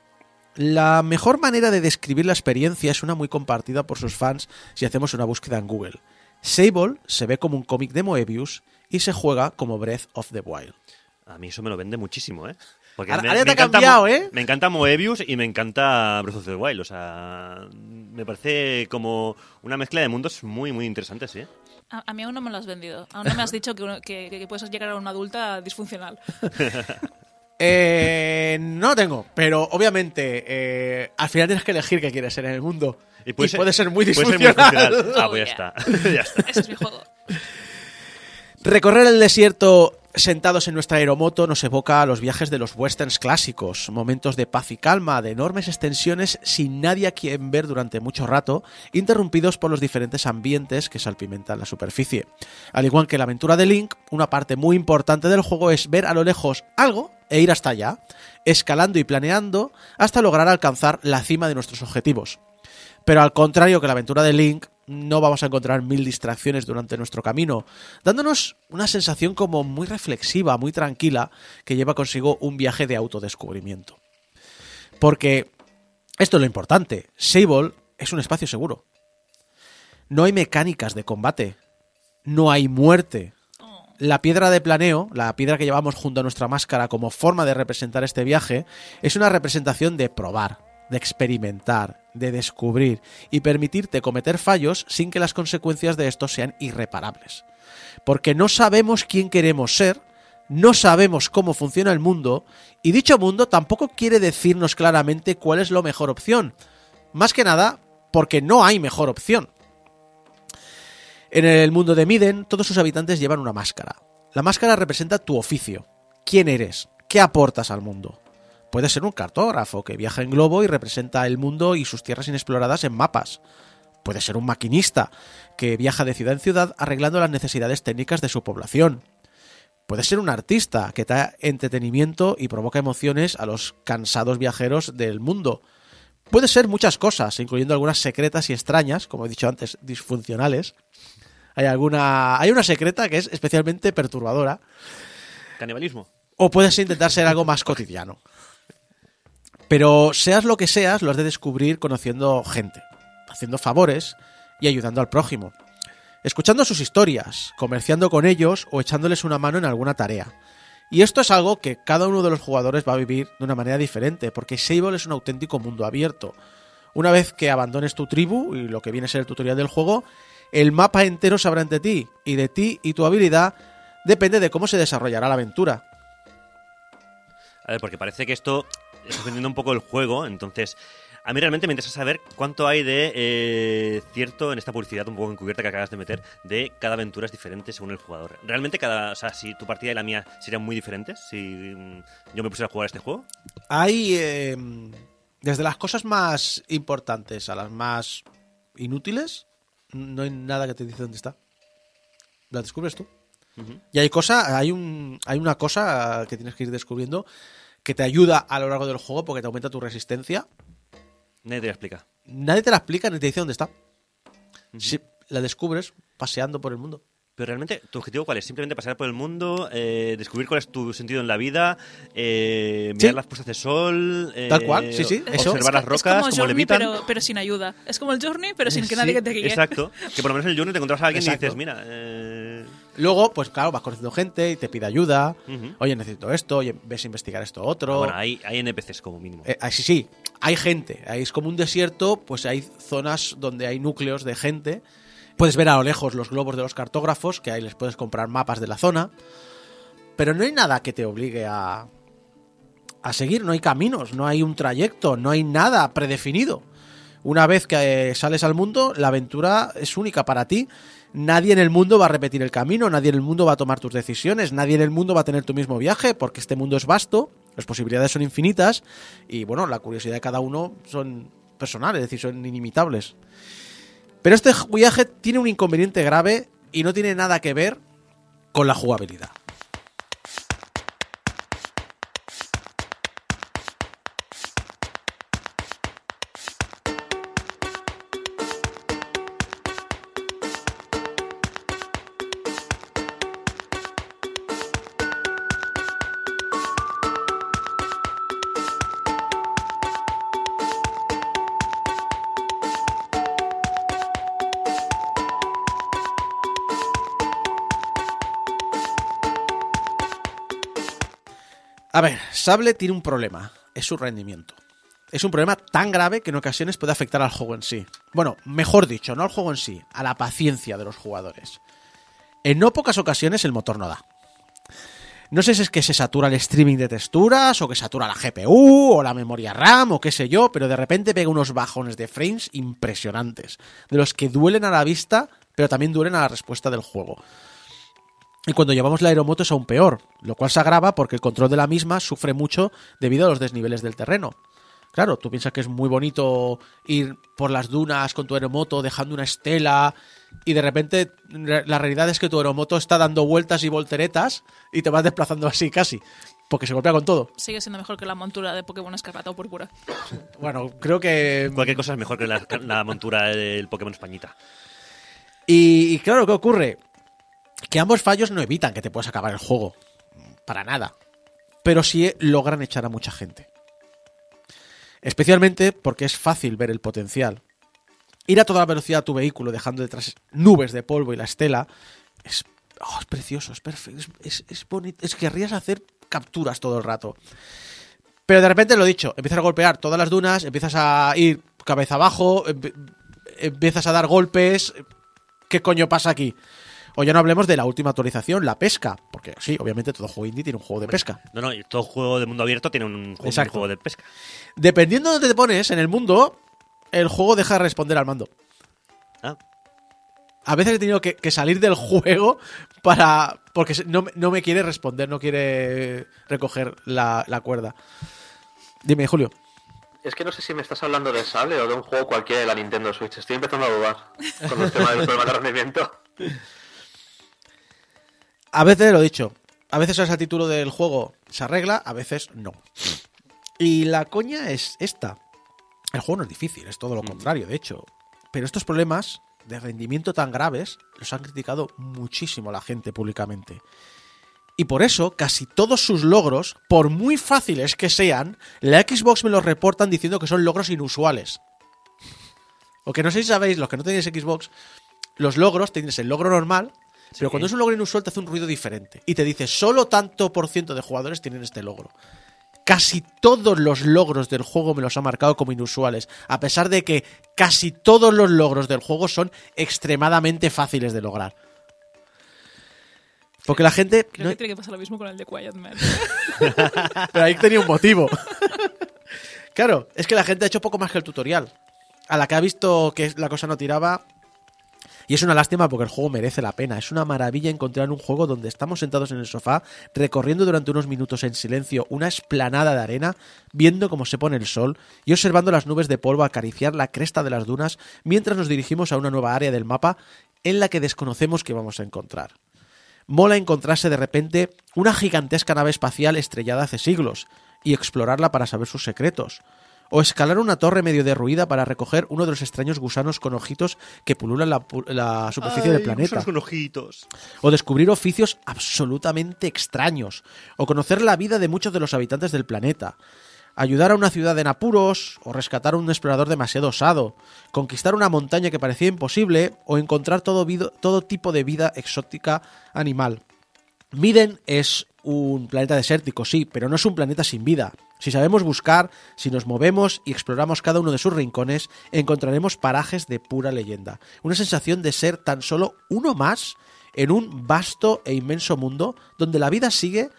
La mejor manera de describir la experiencia es una muy compartida por sus fans si hacemos una búsqueda en Google. Sable se ve como un cómic de Moebius y se juega como Breath of the Wild. A mí eso me lo vende muchísimo, ¿eh? Porque Ahora- me, ahora me te ha encanta cambiado, ¿eh? Me encanta Moebius y me encanta Breath of the Wild. O sea, me parece como una mezcla de mundos muy, muy interesantes, ¿eh? A, a mí aún no me lo has vendido. Aún no me has dicho que, uno- que- que puedes llegar a una adulta disfuncional. Eh, no lo tengo, pero obviamente eh, al final tienes que elegir qué quieres ser en el mundo. Y puede, ser, muy puede ser muy disfuncional. disfuncional. Ah, Oh, pues ya yeah. está. ya está. Ese es mi juego. Recorrer el desierto sentados en nuestra aeromoto nos evoca a los viajes de los westerns clásicos, momentos de paz y calma, de enormes extensiones sin nadie a quien ver durante mucho rato, interrumpidos por los diferentes ambientes que salpimentan la superficie. Al igual que la aventura de Link, una parte muy importante del juego es ver a lo lejos algo e ir hasta allá, escalando y planeando hasta lograr alcanzar la cima de nuestros objetivos. Pero al contrario que la aventura de Link, no vamos a encontrar mil distracciones durante nuestro camino, dándonos una sensación como muy reflexiva, muy tranquila, que lleva consigo un viaje de autodescubrimiento. Porque esto es lo importante, Sable es un espacio seguro. No hay mecánicas de combate, no hay muerte. La piedra de planeo, la piedra que llevamos junto a nuestra máscara como forma de representar este viaje, es una representación de probar, de experimentar, de descubrir y permitirte cometer fallos sin que las consecuencias de estos sean irreparables. Porque no sabemos quién queremos ser, no sabemos cómo funciona el mundo y dicho mundo tampoco quiere decirnos claramente cuál es la mejor opción. Más que nada porque no hay mejor opción. En el mundo de Miden, todos sus habitantes llevan una máscara. La máscara representa tu oficio, quién eres, qué aportas al mundo. Puede ser un cartógrafo que viaja en globo y representa el mundo y sus tierras inexploradas en mapas. Puede ser un maquinista que viaja de ciudad en ciudad arreglando las necesidades técnicas de su población. Puede ser un artista que da entretenimiento y provoca emociones a los cansados viajeros del mundo. Puede ser muchas cosas, incluyendo algunas secretas y extrañas, como he dicho antes, disfuncionales. Hay alguna. Hay una secreta que es especialmente perturbadora. Canibalismo. O puedes intentar ser algo más cotidiano. Pero seas lo que seas, lo has de descubrir conociendo gente, haciendo favores y ayudando al prójimo. Escuchando sus historias, comerciando con ellos o echándoles una mano en alguna tarea. Y esto es algo que cada uno de los jugadores va a vivir de una manera diferente, porque Sable es un auténtico mundo abierto. Una vez que abandones tu tribu y lo que viene a ser el tutorial del juego, el mapa entero se abre ante ti, y de ti y tu habilidad depende de cómo se desarrollará la aventura. A ver, porque parece que esto está vendiendo un poco el juego, entonces a mí realmente me interesa saber cuánto hay de eh, cierto en esta publicidad un poco encubierta que acabas de meter de cada aventura es diferente según el jugador. Realmente cada, o sea, si tu partida y la mía serían muy diferentes si mm, yo me pusiera a jugar este juego. Hay eh, desde las cosas más importantes a las más inútiles, no hay nada que te dice dónde está. La descubres tú. Ujú. Y hay cosa, hay un, hay una cosa que tienes que ir descubriendo que te ayuda a lo largo del juego porque te aumenta tu resistencia. Nadie te lo explica. Nadie te la explica ni te dice dónde está. Si la descubres paseando por el mundo. Pero realmente, ¿tu objetivo cuál es? Simplemente pasar por el mundo, eh, descubrir cuál es tu sentido en la vida, eh, mirar Sí. las puestas de sol, eh, Tal cual, sí, sí, eso. observar Es- las es rocas, como cómo Journey, pero, pero sin ayuda. Es como el Journey, pero sin que Sí, nadie te guíe. Exacto. Que por lo menos en el Journey te encontrabas a alguien Exacto. y dices, mira, eh, Luego, pues claro, vas conociendo gente y te pide ayuda. Oye, necesito esto, oye, ves a investigar esto otro. Bueno, hay, hay NPCs como mínimo. Eh, ah, sí, sí, hay gente. Ahí es como un desierto, pues hay zonas donde hay núcleos de gente. Puedes ver a lo lejos los globos de los cartógrafos, que ahí les puedes comprar mapas de la zona. Pero no hay nada que te obligue a, a seguir, no hay caminos, no hay un trayecto, no hay nada predefinido. Una vez que eh, sales al mundo, la aventura es única para ti. Nadie en el mundo va a repetir el camino, nadie en el mundo va a tomar tus decisiones, nadie en el mundo va a tener tu mismo viaje, porque este mundo es vasto, las posibilidades son infinitas y bueno, la curiosidad de cada uno son personales, es decir, son inimitables. Pero este viaje tiene un inconveniente grave y no tiene nada que ver con la jugabilidad. Sable tiene un problema, es su rendimiento. Es un problema tan grave que en ocasiones puede afectar al juego en sí. Bueno, mejor dicho, no al juego en sí, a la paciencia de los jugadores. En no pocas ocasiones el motor no da. No sé si es que se satura el streaming de texturas, o que satura la GPU, o la memoria RAM, o qué sé yo, pero de repente pega unos bajones de frames impresionantes, de los que duelen a la vista, pero también duelen a la respuesta del juego. Y cuando llevamos la aeromoto es aún peor, lo cual se agrava porque el control de la misma sufre mucho debido a los desniveles del terreno. Claro, tú piensas que es muy bonito ir por las dunas con tu aeromoto dejando una estela y de repente re- la realidad es que tu aeromoto está dando vueltas y volteretas y te vas desplazando así casi, porque se golpea con todo. Sigue siendo mejor que la montura de Pokémon Escarlata o Púrpura. Bueno, creo que... Cualquier cosa es mejor que la, la montura del Pokémon Españita. Y, y claro, ¿qué ocurre? Que ambos fallos no evitan que te puedas acabar el juego. Para nada. Pero sí logran echar a mucha gente. Especialmente porque es fácil ver el potencial. Ir a toda velocidad a tu vehículo dejando detrás nubes de polvo y la estela es, oh, es precioso, es perfecto, es, es, es bonito. Es que querrías hacer capturas todo el rato. Pero de repente, lo dicho, empiezas a golpear todas las dunas, empiezas a ir cabeza abajo, empiezas a dar golpes. ¿Qué coño pasa aquí? O ya no hablemos de la última actualización, la pesca. Porque sí, obviamente todo juego indie tiene un juego de pesca. No, no, y todo juego de mundo abierto tiene un juego, Exacto. un juego de pesca. Dependiendo de dónde te pones en el mundo, el juego deja de responder al mando. Ah, A veces he tenido que, que salir del juego para. porque no, me- no me quiere responder, no quiere recoger la, la cuerda. Dime, Julio. Es que no sé si me estás hablando de Sable o de un juego cualquiera de la Nintendo Switch. Estoy empezando a dudar con el tema del problema de rendimiento. A veces lo he dicho. A veces ese título del juego se arregla, a veces no. Y la coña es esta. El juego no es difícil, es todo lo contrario, de hecho. Pero estos problemas de rendimiento tan graves los han criticado muchísimo la gente públicamente. Y por eso, casi todos sus logros, por muy fáciles que sean, la Xbox me los reportan diciendo que son logros inusuales. O que no sé si sabéis, los que no tenéis Xbox, los logros, tienes el logro normal, pero cuando es un logro inusual te hace un ruido diferente. Y te dice, solo tanto por ciento de jugadores tienen este logro. Casi todos los logros del juego me los ha marcado como inusuales, a pesar de que casi todos los logros del juego son extremadamente fáciles de lograr. Porque la gente... Creo no- que tiene que pasar lo mismo con el de Quiet Man. pero ahí tenía un motivo. claro, es que la gente ha hecho poco más que el tutorial. A la que ha visto que la cosa no tiraba. Y es una lástima porque el juego merece la pena. Es una maravilla encontrar un juego donde estamos sentados en el sofá, recorriendo durante unos minutos en silencio una esplanada de arena, viendo cómo se pone el sol y observando las nubes de polvo acariciar la cresta de las dunas mientras nos dirigimos a una nueva área del mapa en la que desconocemos que vamos a encontrar. Mola encontrarse de repente una gigantesca nave espacial estrellada hace siglos y explorarla para saber sus secretos. O escalar una torre medio derruida para recoger uno de los extraños gusanos con ojitos que pululan la, superficie del planeta. con ojitos. O descubrir oficios absolutamente extraños. O conocer la vida de muchos de los habitantes del planeta. ayudar a una ciudad en apuros, o rescatar a un explorador demasiado osado, conquistar una montaña que parecía imposible, o encontrar todo, todo tipo de vida exótica animal. Miden es un planeta desértico, sí, pero no es un planeta sin vida. Si sabemos buscar, si nos movemos y exploramos cada uno de sus rincones, encontraremos parajes de pura leyenda. Una sensación de ser tan solo uno más en un vasto e inmenso mundo donde la vida sigue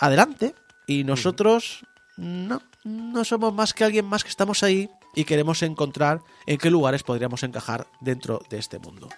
adelante y nosotros no, no somos más que alguien más que estamos ahí y queremos encontrar en qué lugares podríamos encajar dentro de este mundo.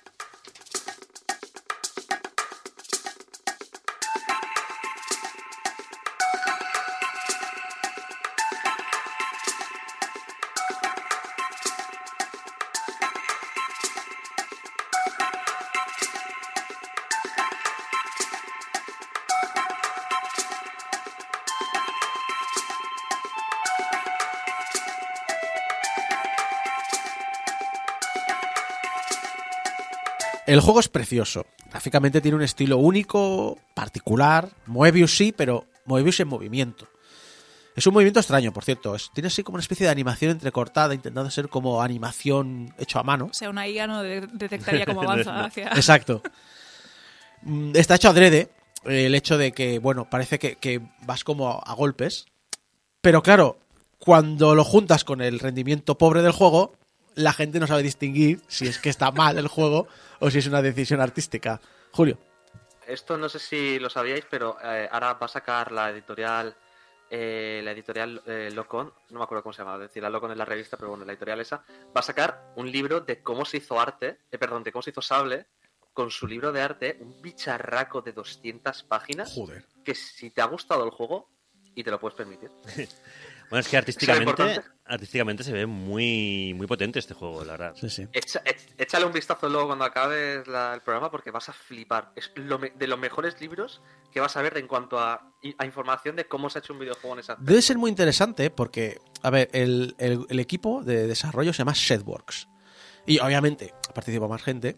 El juego es precioso. Gráficamente tiene un estilo único, particular. Moebius sí, pero Moebius en movimiento. Es un movimiento extraño, por cierto. Es- tiene así como una especie de animación entrecortada, intentando ser como animación hecho a mano. O sea, una IA no de- detectaría cómo avanza hacia... Exacto. Mm, Está hecho adrede. eh, El hecho de que, bueno, parece que, que vas como a golpes. Pero claro, cuando lo juntas con el rendimiento pobre del juego, la gente no sabe distinguir si es que está mal el juego o si es una decisión artística. Julio. Esto no sé si lo sabíais, pero eh, ahora va a sacar la editorial, eh, la editorial eh, Locon, no me acuerdo cómo se llama, es decir, la Locon es la revista, pero bueno, la editorial esa, va a sacar un libro de cómo se hizo arte, eh, perdón, de cómo se hizo Sable, con su libro de arte, un bicharraco de 200 páginas, Joder. que si te ha gustado el juego, y te lo puedes permitir. Bueno, es que artísticamente, artísticamente se ve muy, muy potente este juego, la verdad. Sí, sí. Echa- ech- échale un vistazo luego cuando acabes la- el programa porque vas a flipar. Es lo me- de los mejores libros que vas a ver en cuanto a, a información de cómo se ha hecho un videojuego en esa Debe ser muy interesante porque, a ver, el, el- el equipo de desarrollo se llama Shedworks. Y obviamente participa más gente.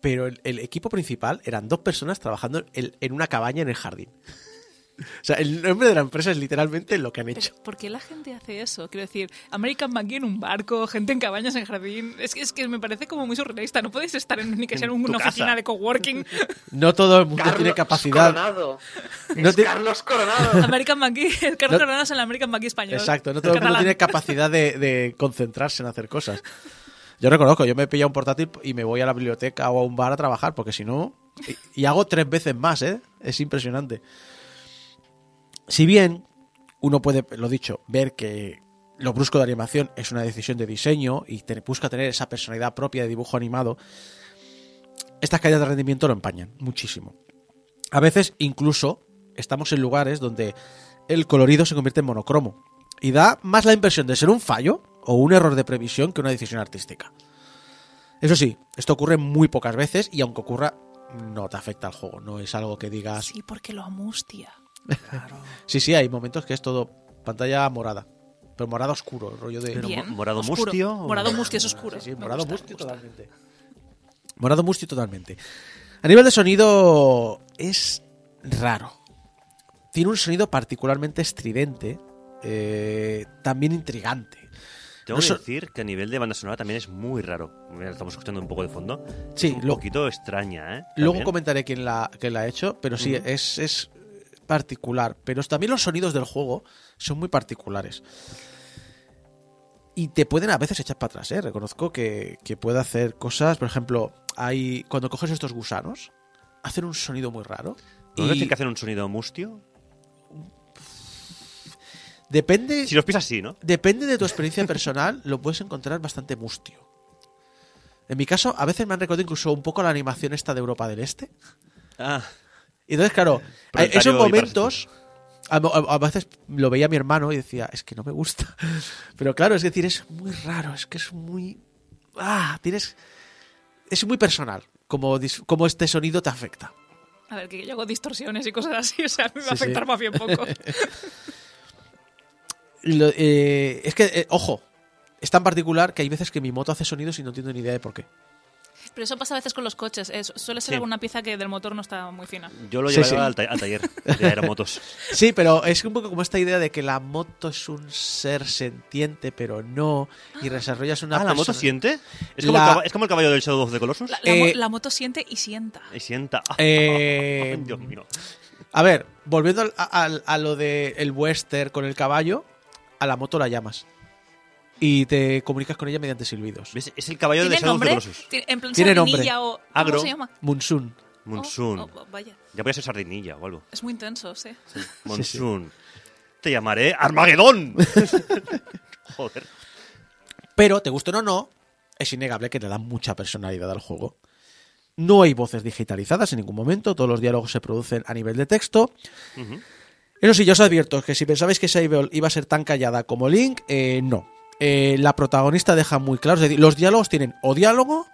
Pero el, el equipo principal eran dos personas trabajando en, en una cabaña en el jardín. O sea, el nombre de la empresa es literalmente lo que han hecho. Pero, ¿Por qué la gente hace eso? Quiero decir, American Monkey en un barco, gente en cabañas en jardín. Es que, es que me parece como muy surrealista. No podéis estar en, ni que sea en una casa. oficina de coworking. No todo el mundo Carlos tiene capacidad. Coronado. No Es Carlos Coronado. American Monkey, Carlos No- Coronado es el American Monkey español. Exacto, no todo el mundo tiene capacidad de, de concentrarse en hacer cosas. Yo reconozco, yo me he pillado un portátil y me voy a la biblioteca o a un bar a trabajar, porque si no. Y, y hago tres veces más, ¿eh? Es impresionante. Si bien uno puede, lo dicho, ver que lo brusco de animación es una decisión de diseño y busca tener esa personalidad propia de dibujo animado, estas caídas de rendimiento lo empañan muchísimo. A veces incluso estamos en lugares donde el colorido se convierte en monocromo y da más la impresión de ser un fallo o un error de previsión que una decisión artística. Eso sí, esto ocurre muy pocas veces y aunque ocurra, no te afecta al juego, no es algo que digas... Sí, porque lo amustia. Sí, sí, hay momentos que es todo pantalla morada, pero morado oscuro, rollo de... Pero Bien. mo- morado oscuro. mustio o- Morado mustio es oscuro. Sí, morado gusta, mustio totalmente. Morado mustio totalmente. A nivel de sonido es raro. Tiene un sonido particularmente estridente, eh, también intrigante. Tengo No que so- decir que a nivel de banda sonora también es muy raro. Estamos escuchando un poco de fondo. Sí, es un lo- poquito extraña, ¿eh? Luego comentaré quién la, quién la ha hecho, pero sí, es, es particular. Pero también los sonidos del juego son muy particulares. Y te pueden a veces echar para atrás, ¿eh? Reconozco que, que puede hacer cosas, por ejemplo, hay cuando coges estos gusanos, hacen un sonido muy raro. ¿No y decir que hacen un sonido mustio? depende, Si los pisas así, ¿no? depende de tu experiencia personal, lo puedes encontrar bastante mustio. En mi caso, a veces me han recordado incluso un poco la animación esta de Europa del Este. Ah, Y entonces, claro, Proletario esos momentos. A, a- a veces lo veía mi hermano y decía, es que no me gusta. Pero claro, es decir, es muy raro, es que es muy. Ah, tienes. Es muy personal como, como este sonido te afecta. A ver, que yo hago distorsiones y cosas así, o sea, me va a sí. afectar más bien poco. Lo- eh, es que, eh, ojo, es tan particular que hay veces que mi moto hace sonidos y no entiendo ni idea de por qué. Pero eso pasa a veces con los coches. suele ser Sí. alguna pieza que del motor no está muy fina. Yo lo Sí, llevaba sí. Al, ta- al taller de aeromotos. Sí, pero es un poco como esta idea de que la moto es un ser sentiente, pero no, y desarrollas una ah, ¿la moto persona- siente? ¿Es como, La- el caba- ¿Es como el caballo del Shadow of the Colossus? La, la Eh, mo- la moto siente y sienta. Y sienta. Ah, Eh, Dios mío. A ver, volviendo al- a, al- a lo del el western con el caballo, a la moto la llamas. Y te comunicas con ella mediante silbidos. ¿Ves? Es el caballo ¿Tiene Shadow of the nombre? Colossus. Tiene- En plan Tiene sardinilla nombre. o... ¿Cómo Agro. se llama? Monsoon. Monsoon. Oh, oh, vaya, Ya voy a ser sardinilla o algo. es muy intenso, sí. Monsoon. Te llamaré Armagedón. Joder. Pero, te guste o no, es innegable que le da mucha personalidad al juego. No hay voces digitalizadas en ningún momento, todos los diálogos se producen a nivel de texto. Eso sí, yo os advierto que si pensabais que Sable iba a ser tan callada como Link, eh, no. Eh, la protagonista deja muy claro, es decir, los diálogos tienen o diálogo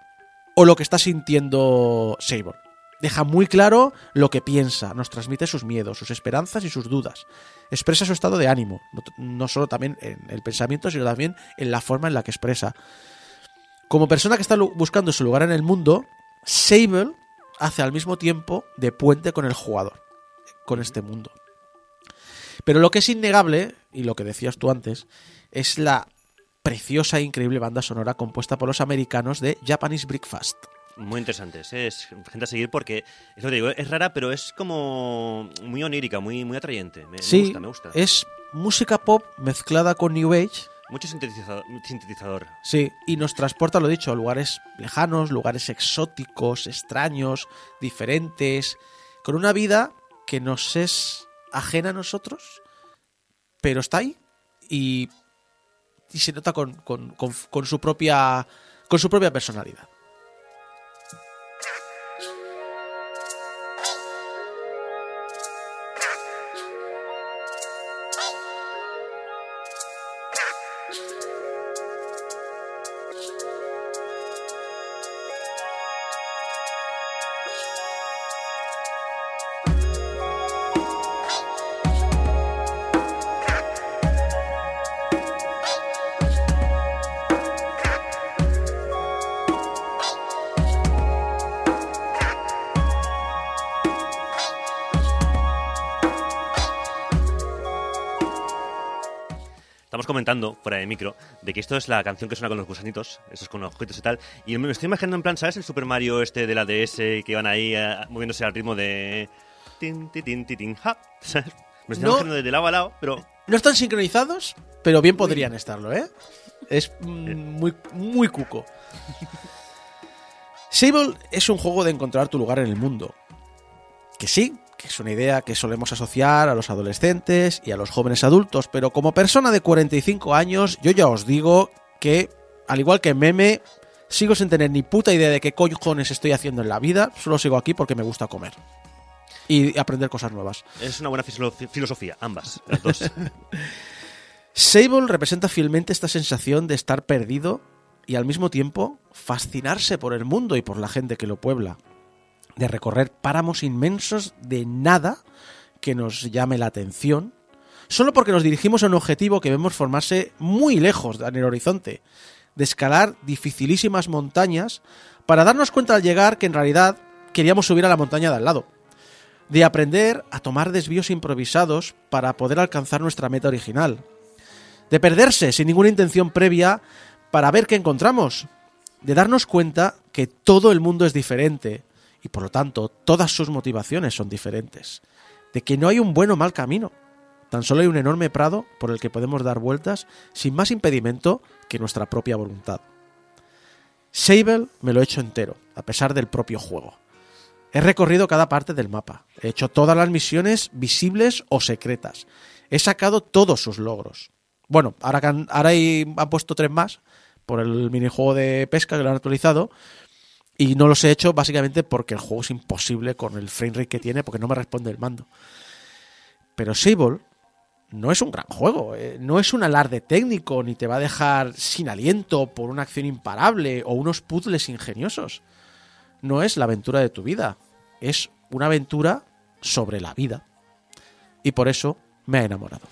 o lo que está sintiendo Sable. Deja muy claro lo que piensa, nos transmite sus miedos, sus esperanzas y sus dudas. Expresa su estado de ánimo, no, no solo también en el pensamiento, sino también en la forma en la que expresa. Como persona que está buscando su lugar en el mundo, Sable hace al mismo tiempo de puente con el jugador, con este mundo. Pero lo que es innegable, y lo que decías tú antes, es la preciosa e increíble banda sonora compuesta por los americanos de Japanese Breakfast. Muy interesante. Es, es gente a seguir porque, es lo que digo, es rara, pero es como muy onírica, muy, muy atrayente. Me, me sí, gusta, me gusta. es música pop mezclada con New Age, Mucho sintetizador. sintetizador. sí, y nos transporta, lo dicho, a lugares lejanos, lugares exóticos, extraños, diferentes, con una vida que nos es ajena a nosotros, pero está ahí y, y se nota con, con- con- con su propia con su propia personalidad. Comentando, fuera de micro, de que esto es la canción que suena con los gusanitos, esos con los ojitos y tal. Y me estoy imaginando en plan, ¿sabes el Super Mario este de la DS que van ahí eh, moviéndose al ritmo de. Tin, ti, tin, ti, tin, ja? ¿Sabes? Me estoy No. imaginando de lado a lado, pero. No están sincronizados, pero bien podrían estarlo, ¿eh? Es mm, muy, muy cuco. Sable es un juego de encontrar tu lugar en el mundo. Que sí, que es una idea que solemos asociar a los adolescentes y a los jóvenes adultos, pero como persona de 45 años, yo ya os digo que, al igual que Meme, sigo sin tener ni puta idea de qué cojones estoy haciendo en la vida, solo sigo aquí porque me gusta comer. Y aprender cosas nuevas. Es una buena filo- filosofía, ambas, las dos. Sable representa fielmente esta sensación de estar perdido y al mismo tiempo fascinarse por el mundo y por la gente que lo puebla. De recorrer páramos inmensos de nada que nos llame la atención, solo porque nos dirigimos a un objetivo que vemos formarse muy lejos en el horizonte. De escalar dificilísimas montañas para darnos cuenta al llegar que en realidad queríamos subir a la montaña de al lado de aprender a tomar desvíos improvisados para poder alcanzar nuestra meta original, de perderse sin ninguna intención previa para ver qué encontramos, de darnos cuenta que todo el mundo es diferente y por lo tanto todas sus motivaciones son diferentes, de que no hay un buen o mal camino, tan solo hay un enorme prado por el que podemos dar vueltas sin más impedimento que nuestra propia voluntad. Sable me lo he hecho entero, a pesar del propio juego. He recorrido cada parte del mapa. He hecho todas las misiones visibles o secretas. He sacado todos sus logros. Bueno, ahora, han, ahora han puesto tres más por el minijuego de pesca que lo han actualizado. Y no los he hecho básicamente porque el juego es imposible con el framerate que tiene, porque no me responde el mando. Pero Sable no es un gran juego, eh, no es un alarde técnico, ni te va a dejar sin aliento por una acción imparable o unos puzzles ingeniosos no es la aventura de tu vida, es una aventura sobre la vida. Y por eso me ha enamorado.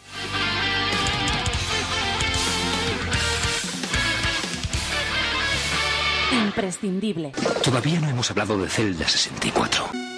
Imprescindible. Todavía no hemos hablado de Zelda 64.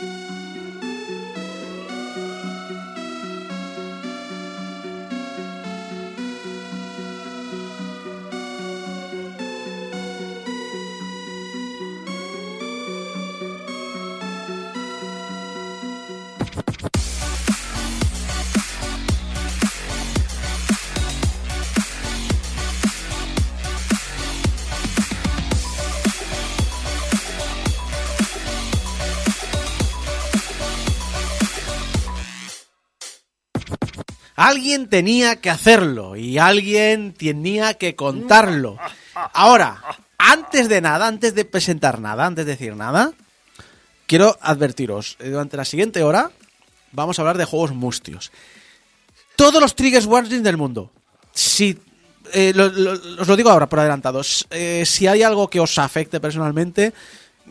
Alguien tenía que hacerlo y alguien tenía que contarlo. Ahora, antes de nada, antes de presentar nada, antes de decir nada, quiero advertiros, eh, durante la siguiente hora vamos a hablar de juegos mustios. Todos los triggers warnings del mundo. Si eh, lo- os lo digo ahora por adelantados. eh, si hay algo que os afecte personalmente,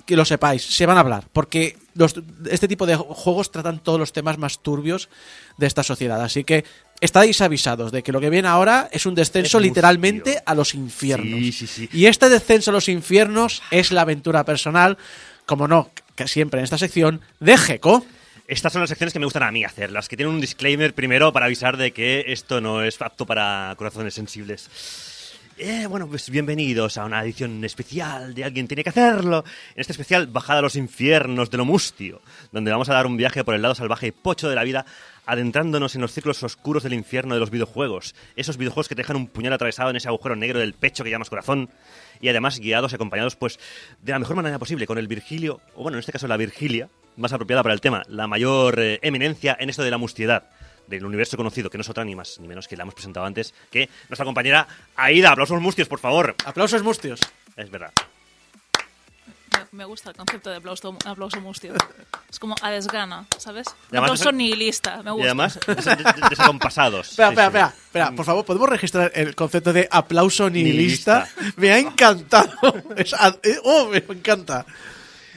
que lo sepáis, se van a hablar, porque los- este tipo de juegos tratan todos los temas más turbios de esta sociedad. Así que estáis avisados de que lo que viene ahora es un descenso Es literalmente a los infiernos. Sí, sí, sí. Y este descenso a los infiernos es la aventura personal, como no, que siempre en esta sección, de Gecko. Estas son las secciones que me gustan a mí hacer, las que tienen un disclaimer primero para avisar de que esto no es apto para corazones sensibles. Eh, bueno, pues bienvenidos a una edición especial de Alguien tiene que hacerlo. En este especial, Bajada a los infiernos de lo mustio, donde vamos a dar un viaje por el lado salvaje y pocho de la vida, adentrándonos en los círculos oscuros del infierno de los videojuegos. Esos videojuegos que te dejan un puñal atravesado en ese agujero negro del pecho que llamas corazón. Y además guiados y acompañados, pues, de la mejor manera posible, con el Virgilio, o bueno, en este caso la Virgilia, más apropiada para el tema, la mayor eh, eminencia en esto de la mustiedad del universo conocido, que no es otra ni más ni menos que la hemos presentado antes, que nuestra compañera Aida. Aplausos mustios, por favor. Aplausos mustios. Es verdad. Me, me gusta el concepto de aplauso, aplauso mustio. Es como a desgana, ¿sabes? Y Un además aplauso nihilista, me gusta. Y además, des- des- desacompasados. Espera, espera, sí. espera, espera, por favor, ¿podemos registrar el concepto de aplauso nihilista? Me ha encantado. Es eh, oh, me encanta.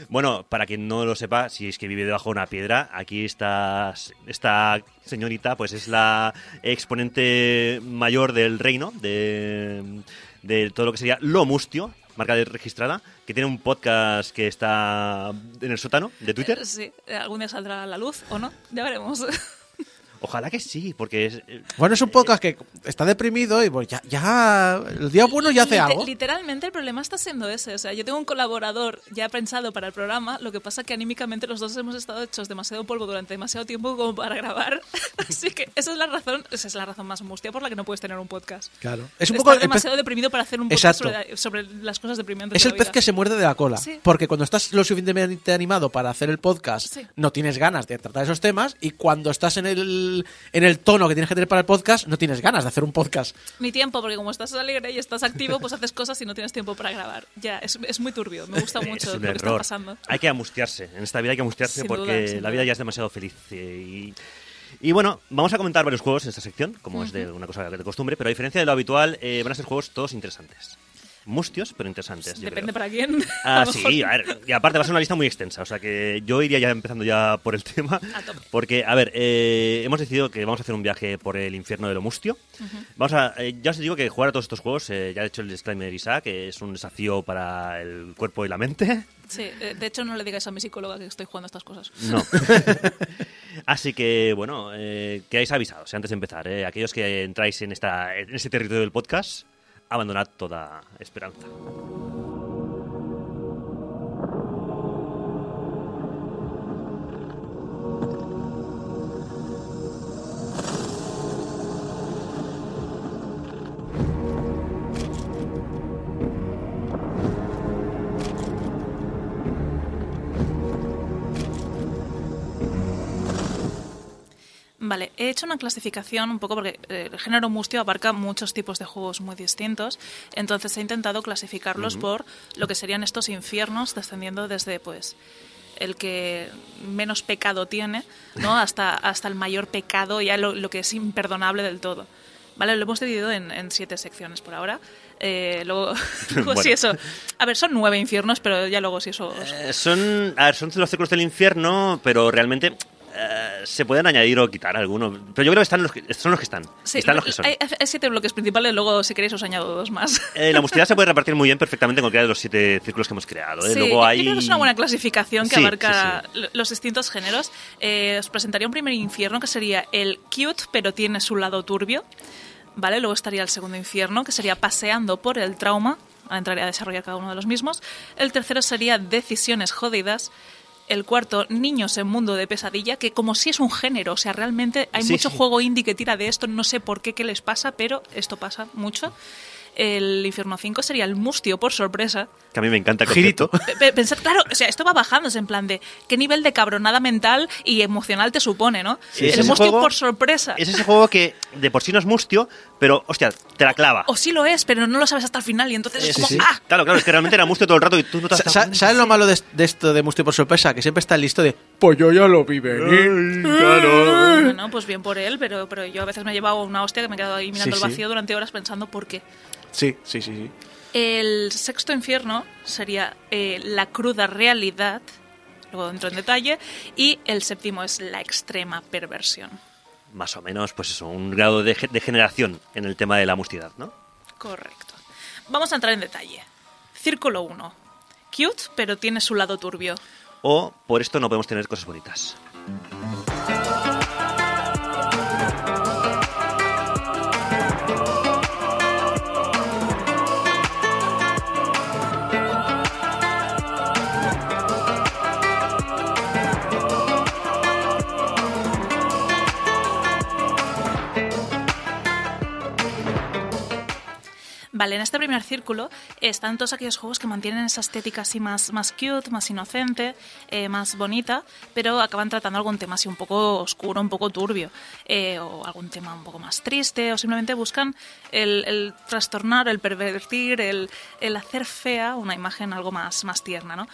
Bueno, para quien no lo sepa, si es que vive debajo de una piedra, aquí está esta señorita, pues es la exponente mayor del reino, de, de todo lo que sería lo mustio, marca registrada, que tiene un podcast que está en el sótano de Twitter. Eh, Sí, eh, algún día saldrá a la luz o no, ya veremos. Ojalá que sí, porque es... eh, Bueno, es un podcast que está deprimido y pues ya, ya el día bueno ya hace Lite- algo. Literalmente el problema está siendo ese. O sea, yo tengo un colaborador ya pensado para el programa, lo que pasa que anímicamente los dos hemos estado hechos demasiado polvo durante demasiado tiempo como para grabar. Así que esa es la razón, esa es la razón más mustia por la que no puedes tener un podcast. Claro. Es un poco el pez- demasiado deprimido para hacer un podcast sobre, sobre las cosas deprimentes Es de el la pez vida. que se muerde de la cola. Sí. Porque cuando estás lo suficientemente animado para hacer el podcast, Sí. no tienes ganas de tratar esos temas. Y cuando estás en el, en el tono que tienes que tener para el podcast, no tienes ganas de hacer un podcast. Ni tiempo, porque como estás alegre y estás activo, pues haces cosas y no tienes tiempo para grabar. Ya, es, es muy turbio. Me gusta mucho es lo que está pasando. Hay que amustiarse. En esta vida hay que amustiarse Sin porque duda, la duda. vida ya es demasiado feliz. eh, Y, y bueno, vamos a comentar varios juegos en esta sección, como es de una cosa de costumbre, pero a diferencia de lo habitual, eh, van a ser juegos todos interesantes. Mustios, pero interesantes. Depende para quién. Ah, sí, a ver, y aparte va a ser una lista muy extensa, o sea que yo iría ya empezando ya por el tema, A tope. porque, a ver, eh, hemos decidido que vamos a hacer un viaje por el infierno de lo mustio. Vamos a, eh, ya os digo que jugar a todos estos juegos, eh, ya he hecho el disclaimer Isaac, que es un desafío para el cuerpo y la mente. Sí, eh, de hecho no le digáis a mi psicóloga que estoy jugando a estas cosas. No. Así que, bueno, eh, quedáis avisados antes de empezar. eh, aquellos que entráis en, esta, en este territorio del podcast, abandonad toda esperanza. Vale, he hecho una clasificación un poco porque eh, el género mustio abarca muchos tipos de juegos muy distintos, entonces he intentado clasificarlos por lo que serían estos infiernos, descendiendo desde pues el que menos pecado tiene, ¿no? hasta, hasta el mayor pecado, ya lo, lo que es imperdonable del todo. Vale, lo hemos dividido en, en siete secciones por ahora. Eh, luego, luego Bueno. sí, eso. A ver, son nueve infiernos, pero ya luego sí eso. Eh, son, a ver, son los círculos del infierno, pero realmente eh, se pueden añadir o quitar algunos. Pero yo creo que están los que, son los que están. Sí, están los que son. Hay, hay siete bloques principales, luego si queréis os añado dos más. Eh, la mustiedad se puede repartir muy bien perfectamente con cualquiera de los siete círculos que hemos creado. ¿eh? Sí, Luego yo hay... creo que es una buena clasificación que Sí, abarca los distintos géneros. Eh, os presentaría un primer infierno que sería el cute, pero tiene su lado turbio. ¿Vale? Luego estaría el segundo infierno, que sería paseando por el trauma. Entraré a desarrollar cada uno de los mismos. El tercero sería decisiones jodidas. El cuarto, niños en mundo de pesadilla, que como si es un género, o sea, realmente hay Sí, mucho sí. juego indie que tira de esto, no sé por qué, qué les pasa, pero esto pasa mucho. El infierno 5 sería el mustio por sorpresa, Que a mí me encanta Girito. Pensad, claro, o sea, esto va bajando, es en plan de qué nivel de cabronada mental y emocional te supone, ¿no? Sí, es el ese mustio juego- por sorpresa. Es ese juego que de por sí no es mustio, pero, hostia, te la clava. O sí lo es, pero no lo sabes hasta el final y entonces es Sí, como, sí. ¡ah! Claro, claro, es que realmente era mustio todo el rato y tú no te has. ¿Sabes lo malo de, de esto de Mustio por sorpresa? Que siempre está listo de, pues yo ya lo vi venir. Bueno, pues bien por él, pero, pero yo a veces me he llevado una hostia que me he quedado ahí mirando Sí, el sí. vacío durante horas pensando por qué. Sí, sí, sí. sí. El sexto infierno sería eh, la cruda realidad, luego entro en detalle, y el séptimo es la extrema perversión. Más o menos, pues eso, un grado de, ge- de generación en el tema de la mustiedad, ¿no? Correcto. Vamos a entrar en detalle. Círculo 1. Cute, pero tiene su lado turbio. O por esto no podemos tener cosas bonitas. Vale, en este primer círculo están todos aquellos juegos que mantienen esa estética así más, más cute, más inocente, eh, más bonita, pero acaban tratando algún tema así un poco oscuro, un poco turbio, eh, o algún tema un poco más triste, o simplemente buscan el, el trastornar, el pervertir, el, el hacer fea una imagen algo más, más tierna, ¿no?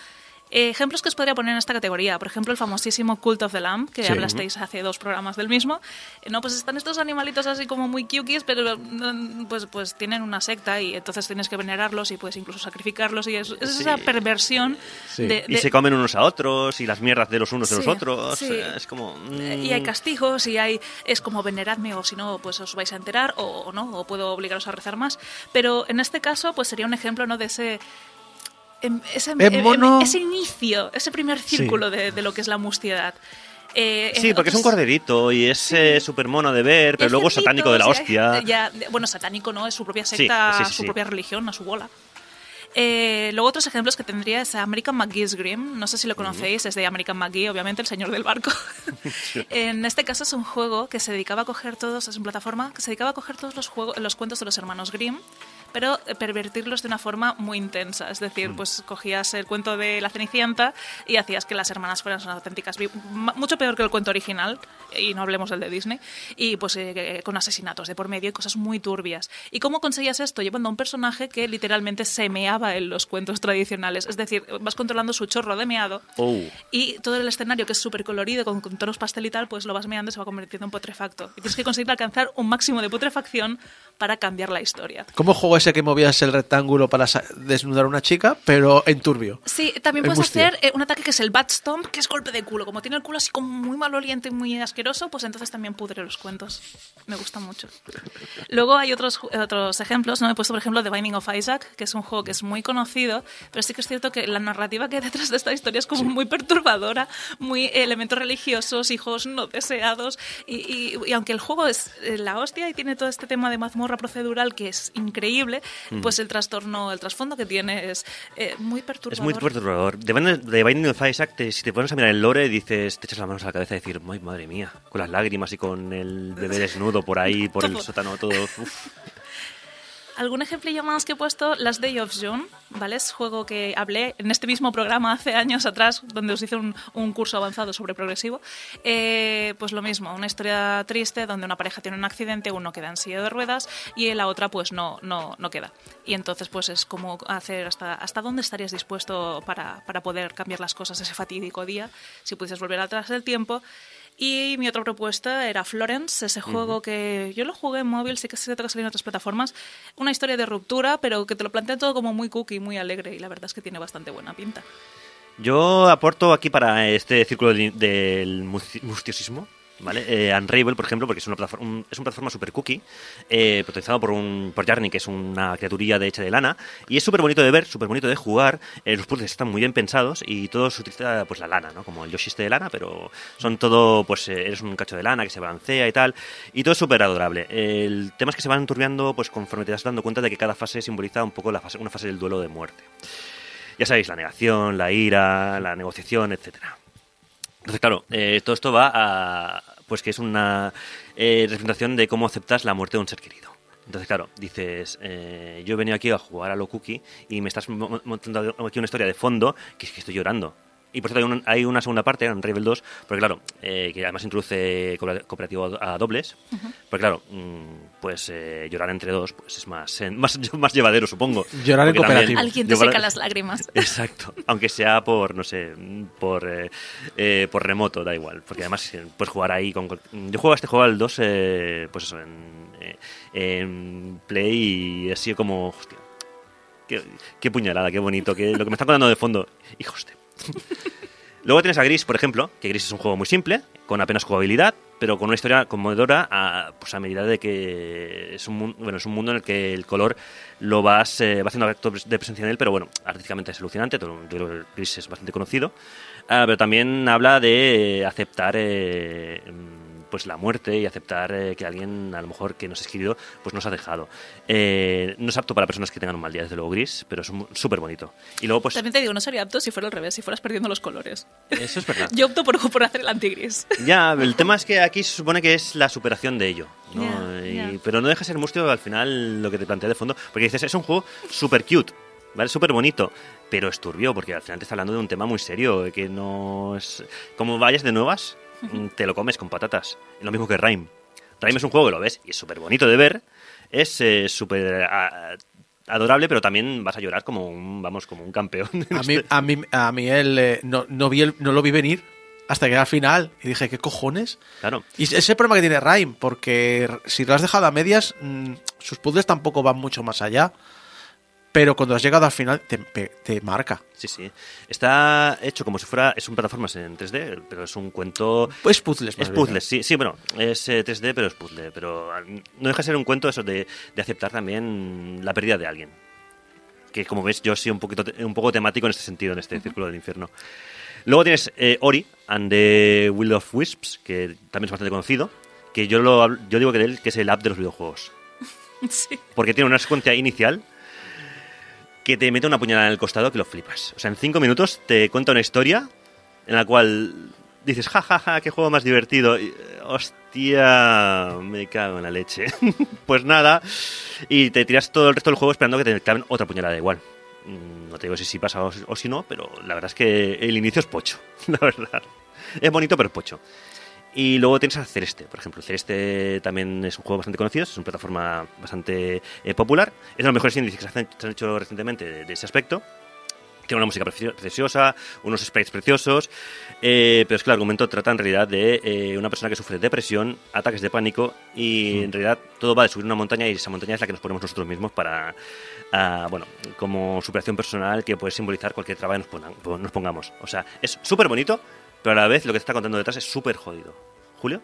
Eh, ejemplos que os podría poner en esta categoría, por ejemplo, el famosísimo Cult of the Lamb, que Sí. hablasteis hace dos programas del mismo. Eh, no, pues están estos animalitos así como muy cukis, pero mm, pues, pues tienen una secta y entonces tienes que venerarlos y puedes incluso sacrificarlos y es, es esa perversión Sí. de, Y se comen unos a otros y las mierdas de los unos de los otros. eh, Es como... Eh, Y hay mm, castigos y hay es como veneradme o si no pues os vais a enterar o, o no o puedo obligaros a rezar más pero en este caso pues sería un ejemplo no de ese em- ese, En em- mono- ese inicio ese primer círculo de, de lo que es la mustiedad Eh, Sí, porque es un corderito y es eh, súper mono de ver, pero luego cerdito, satánico de la hostia. ya- bueno, satánico no, es su propia secta, sí, sí, su sí. propia religión, a su bola. Eh, luego otros ejemplos que tendría es American McGee's Grim. No sé si lo conocéis, es de American McGee, obviamente, el señor del barco. en este caso es un juego que se dedicaba a coger todos, es una plataforma que se dedicaba a coger todos los, juegos, los cuentos de los hermanos Grimm, pero eh, pervertirlos de una forma muy intensa. Es decir, pues cogías el cuento de la Cenicienta y hacías que las hermanas fueran unas auténticas... Mucho peor que el cuento original, y no hablemos del de Disney, y pues eh, con asesinatos de por medio y cosas muy turbias. ¿Y cómo conseguías esto? Llevando a un personaje que literalmente se meaba en los cuentos tradicionales. Es decir, vas controlando su chorro de meado Oh. y todo el escenario que es súper colorido, con, con tonos pastel y tal, pues lo vas meando y se va convirtiendo en putrefacto. Y tienes que conseguir alcanzar un máximo de putrefacción para cambiar la historia. ¿Cómo juego ese que movías el rectángulo para desnudar a una chica, pero en turbio? Sí, también puedes mustio. hacer eh, un ataque que es el Bat Stomp, que es golpe de culo. Como tiene el culo así como muy maloliente y muy asqueroso, pues entonces también pudre los cuentos. Me gusta mucho. Luego hay otros, otros ejemplos, ¿no? He puesto, por ejemplo, The Binding of Isaac, que es un juego que es muy conocido, pero sí que es cierto que la narrativa que hay detrás de esta historia es como muy perturbadora, muy elementos religiosos, hijos no deseados, y, y- y aunque el juego es eh, la hostia y tiene todo este tema de mazmorra procedural que es increíble, Mm. pues el trastorno, el trasfondo que tiene es eh, muy perturbador. Es muy perturbador. De de Binding of Isaac, te- si te pones a mirar el lore, dices, te echas las manos a la cabeza y decir, "Ay, madre mía, con las lágrimas y con el bebé desnudo por ahí, por el sótano, todo. uf. Algún ejemplillo más que he puesto, Last Day of June, ¿vale? Es juego que hablé en este mismo programa hace años atrás, donde os hice un, un curso avanzado sobre progresivo. Eh, pues lo mismo, una historia triste donde una pareja tiene un accidente, uno queda en silla de ruedas y la otra pues no, no, no queda. Y entonces pues es como hacer hasta, hasta dónde estarías dispuesto para, para poder cambiar las cosas ese fatídico día, si pudieses volver atrás del tiempo. Y mi otra propuesta era Florence, ese juego que yo lo jugué en móvil, sí que es cierto que salió en otras plataformas. Una historia de ruptura, pero que te lo plantea todo como muy cookie, muy alegre, y la verdad es que tiene bastante buena pinta. Yo aporto aquí para este círculo del, del musti- mustiosismo ¿vale? Eh, Unravel, por ejemplo, porque es una plataforma, es una plataforma super cookie, eh, protagonizado por un por Jarny, que es una criaturilla de hecha de lana, y es súper bonito de ver, súper bonito de jugar, eh, los puzzles están muy bien pensados y todo se utiliza pues la lana, ¿no? Como el Yoshi este de lana, pero son todo, pues eh, eres un cacho de lana que se balancea y tal, y todo es súper adorable. El tema es que se van turbiando pues conforme te das dando cuenta de que cada fase simboliza un poco la fase, una fase del duelo de muerte. Ya sabéis, la negación, la ira, la negociación, etcétera. Entonces, claro, eh, todo esto va a. Pues que es una eh, representación de cómo aceptas la muerte de un ser querido. Entonces, claro, dices, eh, yo he venido aquí a jugar a lo cookie y me estás mo- montando aquí una historia de fondo que es que estoy llorando. Y por cierto, hay, un- hay una segunda parte, en Rebel 2, porque claro, eh, que además introduce cooper- cooperativo a dobles. Porque claro, mm, pues eh, llorar entre dos pues es más, eh, más, más llevadero, supongo. Llorar en cooperativo. Alguien te seca las lágrimas. Exacto, aunque sea por, no sé, por, eh, eh, por remoto, da igual, porque además puedes jugar ahí con... Yo juego a este juego al 2, eh, pues eso, en, eh, en Play y así como, hostia, qué, qué puñalada, qué bonito, que lo que me están contando de fondo, hijos de... Luego tienes a Gris, por ejemplo, que Gris es un juego muy simple, con apenas jugabilidad, pero con una historia conmovedora a, pues a medida de que es un, bueno, es un mundo en el que el color lo vas, eh, va haciendo acto de presencia en él, pero bueno, artísticamente es alucinante, Gris es bastante conocido, Ah, pero también habla de aceptar eh, pues la muerte y aceptar eh, que alguien a lo mejor que nos ha querido pues nos ha dejado. Eh, no es apto para personas que tengan un mal día, desde luego Gris, pero es súper bonito. Y luego pues... También te digo, no sería apto si fuera al revés, si fueras perdiendo los colores. Eso es verdad. Yo opto por, por hacer el antigris. Ya, el tema es que aquí se supone que es la superación de ello. ¿no? Ya, Y- ya. Pero no deja de ser mustio al final lo que te plantea de fondo. Porque dices, es un juego súper cute, ¿vale? Súper bonito. Pero es turbio, porque al final te está hablando de un tema muy serio. Que no es. Como vayas de nuevas, te lo comes con patatas. Lo mismo que Rime. Rime es un juego que lo ves y es súper bonito de ver. Es eh, súper. ah, adorable, pero también vas a llorar como un, vamos, como un campeón. A mí, a mí, a mí él, eh, no, no, vi el- no lo vi venir hasta que al final y dije, ¿qué cojones? Claro. Y ese es el problema que tiene Rhyme, porque si lo has dejado a medias, mm, sus puzzles tampoco van mucho más allá. Pero cuando has llegado al final, te, marca. Sí, sí. Está hecho como si fuera. Es un plataformas en 3D, pero es un cuento. Pues puzzles, más Es bien, puzzles, sí, sí, bueno, es eh, 3D, pero es puzzle. Pero no deja de ser un cuento eso de, de aceptar también la pérdida de alguien. Que como ves, yo soy un, poquito, un poco temático en este sentido, en este círculo del infierno. Luego tienes eh, Ori and the Will of Wisps, que también es bastante conocido. Que yo, lo, yo digo que de él que es el app de los videojuegos. Sí. Porque tiene una secuencia inicial que te mete una puñalada en el costado que lo flipas. O sea, en cinco minutos te cuenta una historia en la cual dices, ja, ja, ja, qué juego más divertido. Y, hostia, me cago en la leche. pues nada, y te tiras todo el resto del juego esperando que te claven otra puñalada igual. Mm, No te digo si sí pasa o, o si no, pero la verdad es que el inicio es pocho, la verdad. Es bonito, pero es pocho. Y luego tienes a Celeste, por ejemplo. Celeste también es un juego bastante conocido, es una plataforma bastante eh, popular. Es de los mejores índices que se, hacen- se han hecho recientemente de, de ese aspecto. Tiene una música preci- preciosa, unos sprites preciosos, eh, pero es que el argumento trata en realidad de eh, una persona que sufre depresión, ataques de pánico y en realidad todo va de subir una montaña y esa montaña es la que nos ponemos nosotros mismos para, ah, bueno, como superación personal que puede simbolizar cualquier trabajo que nos, pongan- nos pongamos. O sea, es súper bonito, pero a la vez lo que te está contando detrás es súper jodido. ¿Julio?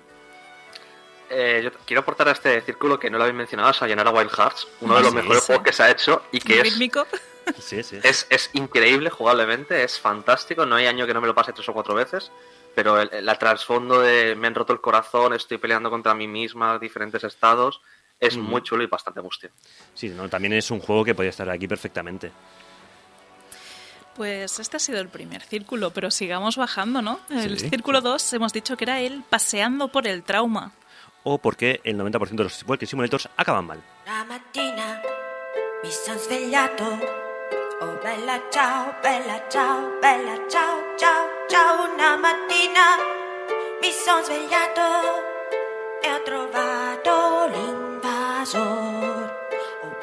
Eh, yo quiero aportar a este círculo que no lo habéis mencionado, a Sayonara Wild Hearts, uno de los Sí, mejores sí. juegos que se ha hecho y que es, Rítmico. Sí, sí. es, es increíble jugablemente, es fantástico, no hay año que no me lo pase tres o cuatro veces, pero el, trasfondo de me han roto el corazón, estoy peleando contra mí misma, diferentes estados, es muy chulo y bastante mustio. Sí, no, también es un juego que podría estar aquí perfectamente. Pues este ha sido el primer círculo, pero sigamos bajando, ¿no? El Sí. círculo 2 hemos dicho que era el paseando por el trauma. O porque el 90% de los Walking Simulators acaban mal. La mattina mi son svegliato. Oh bella ciao, bella ciao, bella ciao, ciao, ciao. Una mattina mi son svegliato e ho trovato l'invasor.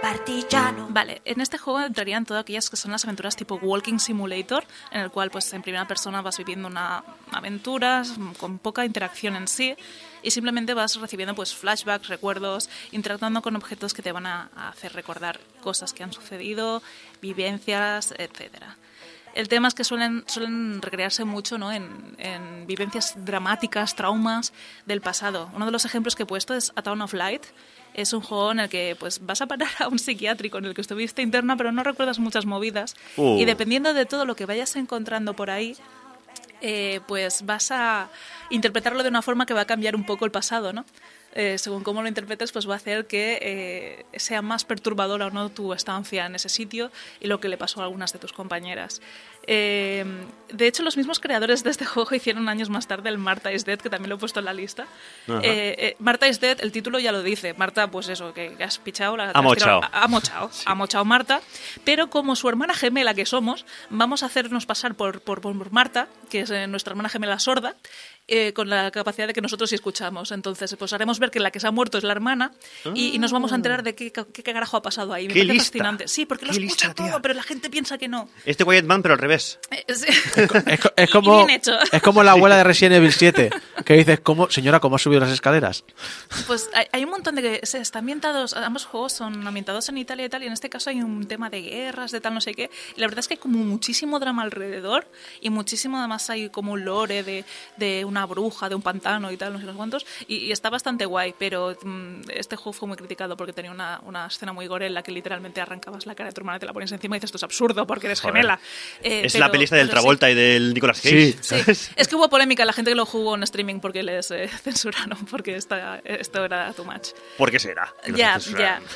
Partigiano. Vale, en este juego entrarían todas aquellas que son las aventuras tipo Walking Simulator, en el cual pues en primera persona vas viviendo una aventura con poca interacción en sí y simplemente vas recibiendo pues flashbacks, recuerdos, interactuando con objetos que te van a hacer recordar cosas que han sucedido, vivencias, etcétera. El tema es que suelen, suelen recrearse mucho ¿no? en, en vivencias dramáticas, traumas del pasado. Uno de los ejemplos que he puesto es A Town of Light. Es un juego en el que pues, vas a parar a un psiquiátrico en el que estuviste interna, pero no recuerdas muchas movidas. Uh. Y dependiendo de todo lo que vayas encontrando por ahí, eh, pues vas a interpretarlo de una forma que va a cambiar un poco el pasado, ¿no? Eh, según cómo lo interpretes, pues va a hacer que eh, sea más perturbadora o no tu estancia en ese sitio y lo que le pasó a algunas de tus compañeras. Eh, de hecho, los mismos creadores de este juego hicieron años más tarde el Marta is Dead, que también lo he puesto en la lista. Eh, eh, Marta is Dead, el título ya lo dice. Marta, pues eso, que, que has pichado. La, Ha mochao. Ha mochao. Ha mochao Marta. Pero como su hermana gemela que somos, vamos a hacernos pasar por, por, por Marta, que es nuestra hermana gemela sorda, eh, con la capacidad de que nosotros sí escuchamos. Entonces, pues haremos ver que la que se ha muerto es la hermana y, y nos vamos a enterar de qué, qué, qué carajo ha pasado ahí. Me ¡Qué parece lista! fascinante. Sí, porque lo ¡Qué escucha lista, tía! todo, pero la gente piensa que no. Este Quiet Man, pero al revés. Eh, sí. Es, es y como, bien hecho. es como la abuela de Resident Evil 7, que dices, ¿cómo, señora, ¿cómo ha subido las escaleras? Pues hay, hay un montón de que se están ambientados, ambos juegos son ambientados en Italia y tal, y en este caso hay un tema de guerras, de tal no sé qué, y la verdad es que hay como muchísimo drama alrededor, y muchísimo además hay como un lore de, de una bruja, de un pantano y tal, no sé los cuántos, y, y está bastante guay, pero mm, este juego fue muy criticado porque tenía una, una escena muy gore en la que literalmente arrancabas la cara de tu hermana, te la pones encima y dices, esto es absurdo porque eres Joder. gemela. Eh, es pero- la pelista del pero sí. Travolta y del Nicolas Cage. Sí. Sí, es que hubo polémica la gente que lo jugó en streaming porque les eh, censuraron, porque esta, esto era too much. ¿Por qué será? Ya, ya. censuran?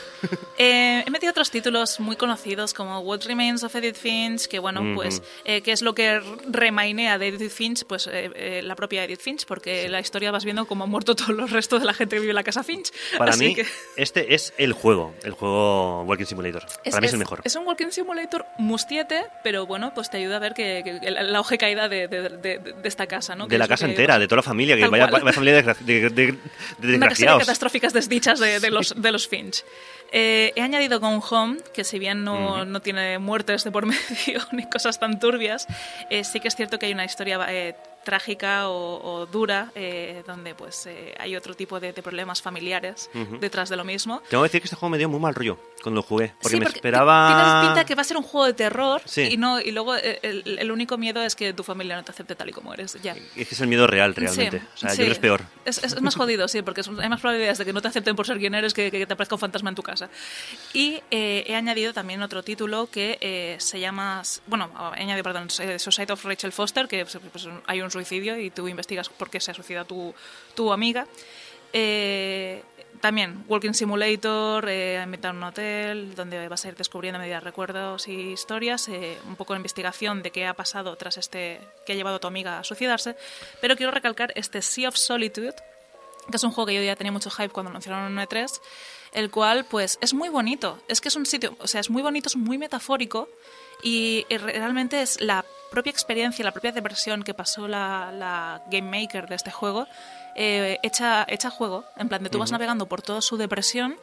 Eh, he metido otros títulos muy conocidos como What Remains of Edith Finch, que bueno, pues, eh, que es lo que remainea de Edith Finch, pues eh, eh, la propia Edith Finch, porque la historia vas viendo cómo han muerto todos los restos de la gente que vive en la casa Finch. Para Así mí, que este es el juego, el juego Walking Simulator. Para mí es, el mejor. Es un Walking Simulator mustiete, pero bueno, pues te ayuda a ver que, la, hoja caída de, de- de- de esta casa, ¿no? de la casa entera, de toda la familia, que Tal vaya, vaya familia de, de- desgraciados. catastróficas desdichas de, de los, de los Finch. Eh, he añadido Gone Home, que si bien no, no tiene muertes de por medio ni cosas tan turbias, eh, sí que es cierto que hay una historia eh, trágica o, o dura, eh, donde pues eh, hay otro tipo de, de problemas familiares detrás de lo mismo. Tengo que decir que este juego me dio muy mal rollo cuando lo jugué, porque Sí, me porque esperaba... Tienes pinta que va a ser un juego de terror Sí. y no y luego eh, el, el único miedo es que tu familia no te acepte tal y como eres. Ya. Es que es el miedo real, realmente. Sí, o sea, yo creo que es peor. Es, es más jodido, sí, porque hay más probabilidades de que no te acepten por ser quien eres que, que te aparezca un fantasma en tu casa. Y eh, he añadido también otro título que eh, se llama. Bueno, he añadido, perdón, eh, Society of Rachel Foster, que pues, pues, hay un suicidio y tú investigas por qué se ha suicidado tu, tu amiga. Eh, también Walking Simulator, eh, inventar un hotel donde vas a ir descubriendo a medida de recuerdos y historias, eh, un poco de investigación de qué ha pasado tras este que ha llevado a tu amiga a suicidarse. Pero quiero recalcar este Sea of Solitude, que es un juego que yo ya tenía mucho hype cuando anunciaron en E3, el cual pues es muy bonito. Es que es un sitio, o sea, es muy bonito, es muy metafórico y eh, realmente es la propia experiencia, la propia depresión que pasó la, la game maker de este juego, eh, hecha, hecha juego, en plan de tú vas navegando por toda su depresión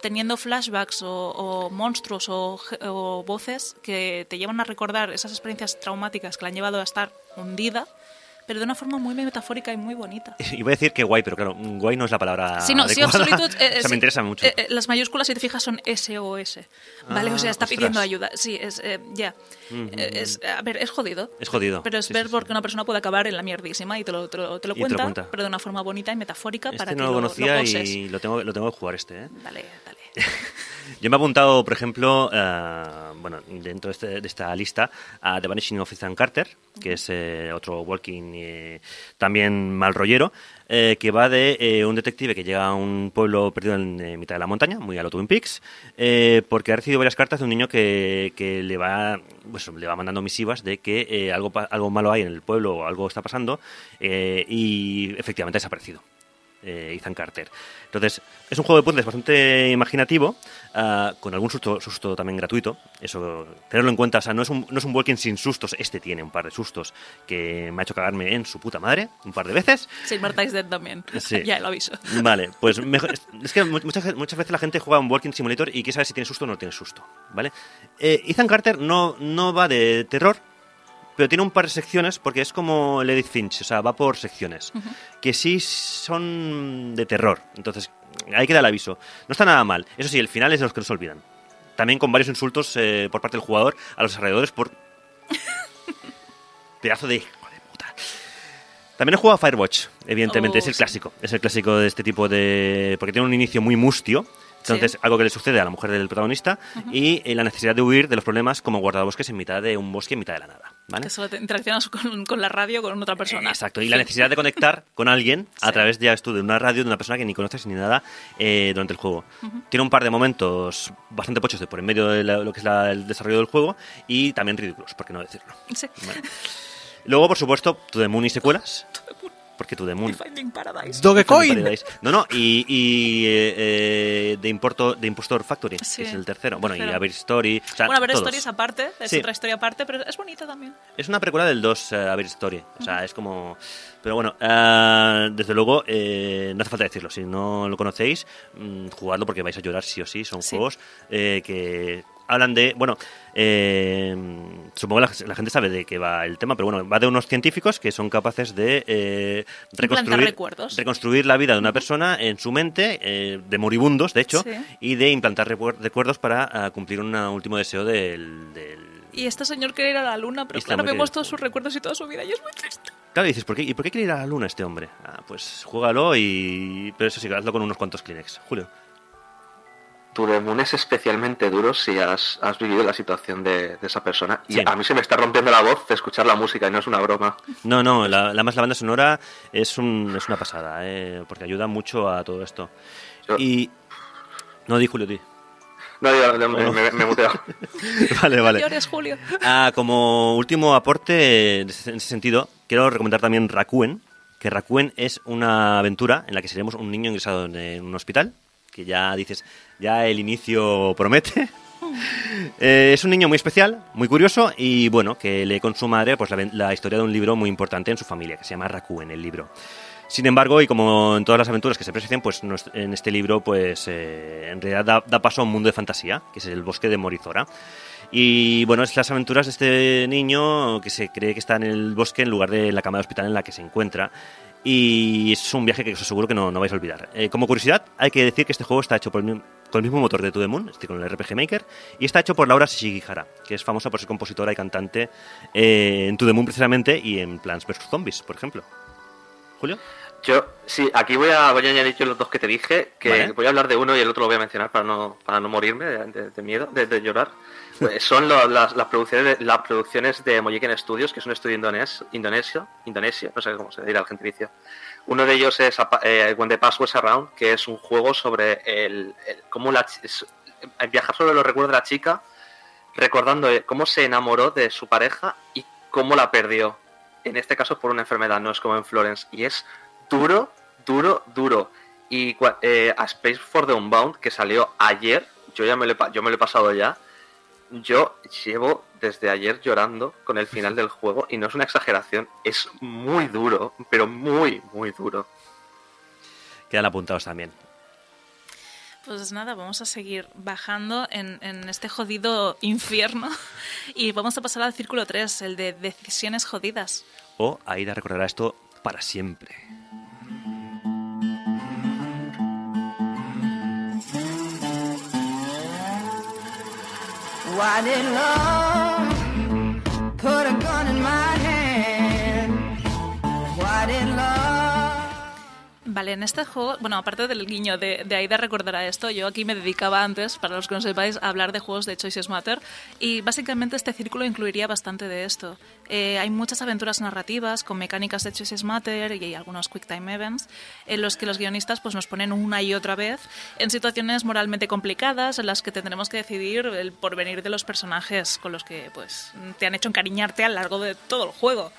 teniendo flashbacks o, o monstruos o voces que te llevan a recordar esas experiencias traumáticas que la han llevado a estar hundida, pero de una forma muy metafórica y muy bonita. Iba a decir que guay, pero claro, guay no es la palabra Sí, no, Sea of adecuada. Solitude, eh, o sea, sí, me interesa mucho. eh, eh, las mayúsculas, si te fijas, son SOS. ¿Vale? Ah, o sea, está ostras. pidiendo ayuda. Sí, es. eh, ya. Eh, es, a ver, es jodido. Es jodido. Pero es Sí, ver sí, por sí. qué una persona puede acabar en la mierdísima y te lo, te lo, te lo Y te lo cuenta, cuenta. pero de una forma bonita y metafórica para Este que no lo lo, conocía lo y lo tengo, lo tengo que jugar este, ¿eh? Dale, dale. Yo me he apuntado, por ejemplo, eh, bueno, dentro de, este- de esta lista, a The Vanishing of Ethan Carter, que es eh, otro walking eh, también mal rollero, eh, que va de un detective que llega a un pueblo perdido en mitad de la montaña, muy a lo Twin Peaks, porque ha recibido varias cartas de un niño que, le va pues, le va mandando misivas de que algo, algo malo hay en el pueblo o algo está pasando y efectivamente ha desaparecido eh, Ethan Carter. Entonces, es un juego de puzzles bastante imaginativo, ah, con algún susto, susto también gratuito. Eso, tenerlo en cuenta. O sea, no es, un, no es un walking sin sustos. Este tiene un par de sustos que me ha hecho cagarme en su puta madre un par de veces. Sí, Marta is Dead también. Sí. ya lo aviso. Vale, pues mejor- es- que mu- muchas, muchas veces la gente juega un Walking Simulator y quiere saber si tiene susto o no tiene susto, ¿vale? Eh, Ethan Carter no, no va de terror, pero tiene un par de secciones porque es como el Edith Finch, o sea, va por secciones, que sí son de terror, entonces hay que dar el aviso. No está nada mal, eso sí, el final es de los que no se olvidan. También con varios insultos eh, por parte del jugador a los alrededores por pedazo de... hijo de puta. También he jugado a Firewatch, evidentemente, Oh, es el sí. clásico. Es el clásico de este tipo de... Porque tiene un inicio muy mustio. Entonces, Sí. algo que le sucede a la mujer del protagonista y eh, la necesidad de huir de los problemas como guardabosques en mitad de un bosque en mitad de la nada. ¿vale? Que solo te interaccionas con, con la radio con otra persona. Exacto, y la necesidad de conectar con alguien a Sí. través ya tú de una radio de una persona que ni conoces ni nada eh, durante el juego. Tiene un par de momentos bastante pochos de por en medio de la- lo que es la- el desarrollo del juego y también ridículos, por qué no decirlo. Sí. Vale. Luego, por supuesto, To The Moon y secuelas. To The Moon Finding Paradise. Dogecoin. Paradise. No, no, y, y eh, eh, The, Importo, The Impostor Factory, Sí, que es el tercero. Bueno, y tercero. A Ver Story. o sea, bueno, a ver, todos. historias aparte, es Sí. otra historia aparte, pero es bonita también. Es una precuela del 2, eh, A Ver Story. O sea, es como... Pero bueno, eh, desde luego, eh, no hace falta decirlo. Si no lo conocéis, mm, jugadlo porque vais a llorar sí o sí. Son Sí. juegos eh, que hablan de... Bueno, eh, supongo que la, la gente sabe de qué va el tema, pero bueno, va de unos científicos que son capaces de eh, reconstruir, reconstruir la vida de una persona en su mente, eh, de moribundos, de hecho, Sí. y de implantar recuer- recuerdos para ah, cumplir un último deseo del- del Y este señor quiere ir a la luna, pero Está claro, vemos todos sus recuerdos y toda su vida y es muy triste. Claro, y dices, ¿por qué, ¿y por qué quiere ir a la luna este hombre? Ah, pues juégalo y... Pero eso sí, hazlo con unos cuantos Kleenex. Julio. Tu Moon es especialmente duro si has, has vivido la situación de, de esa persona. Y Sí. a mí se me está rompiendo la voz de escuchar la música y no es una broma. No, no, la, la más la banda sonora es, un, es una pasada, eh, porque ayuda mucho a todo esto. Yo- Y... No, di Julio, di. No, yo- yo me, me- me he muteado. vale, vale. Llores, Julio. Ah, como último aporte en ese en ese sentido, quiero recomendar también Rakuen, que Rakuen es una aventura en la que seremos un niño ingresado en un hospital, que ya dices, ya el inicio promete. Eh, es un niño muy especial, muy curioso y bueno, que lee con su madre pues, la, historia de un libro muy importante en su familia, que se llama Rakuen, el libro. Sin embargo, y como en todas las aventuras que se presencian, pues en este libro, pues eh, en realidad da, da paso a un mundo de fantasía, que es el bosque de Morizora. Y bueno, es las aventuras de este niño que se cree que está en el bosque en lugar de la cama de hospital en la que se encuentra. Y es un viaje que os aseguro que no, no vais a olvidar. Eh, como curiosidad, hay que decir que este juego está hecho por el, con el mismo motor de To The Moon, con el RPG Maker, y está hecho por Laura Shigihara, que es famosa por ser compositora y cantante eh, en To The Moon precisamente y en Plants vs. Zombies, por ejemplo. Julio. Yo, sí, aquí voy a, voy a añadir yo los dos que te dije, que Vale. voy a hablar de uno y el otro lo voy a mencionar para no, para no morirme de, de- de miedo, de, de llorar. Pues son lo- las, producciones de, las producciones de Mojiken Studios, que es un estudio indones, indonesio, indonesio, no sé cómo se dirá el gentilicio. Uno de ellos es eh, When the Past Was Around, que es un juego sobre el, cómo la, es- eh, viajar sobre los recuerdos de la chica, recordando eh, cómo se enamoró de su pareja y cómo la perdió. En este caso por una enfermedad, no es como en Florence. Y es duro, duro, duro. Y eh, a Space for the Unbound, que salió ayer, yo ya me lo he, yo me lo he pasado ya. Yo llevo desde ayer llorando con el final del juego y no es una exageración, es muy duro, pero muy, muy duro. Quedan apuntados también. Pues nada, vamos a seguir bajando en, en este jodido infierno y vamos a pasar al círculo 3, el de decisiones jodidas. O Aida recordará esto para siempre. Why did love Vale, en este juego, bueno, aparte del guiño de, de Aida recordará esto, yo aquí me dedicaba antes, para los que no sepáis, a hablar de juegos de Choices Matter y básicamente este círculo incluiría bastante de esto. Eh, hay muchas aventuras narrativas con mecánicas de Choices Matter y algunos Quick Time Events en los que los guionistas pues, nos ponen una y otra vez en situaciones moralmente complicadas en las que tendremos que decidir el porvenir de los personajes con los que pues, te han hecho encariñarte a lo largo de todo el juego.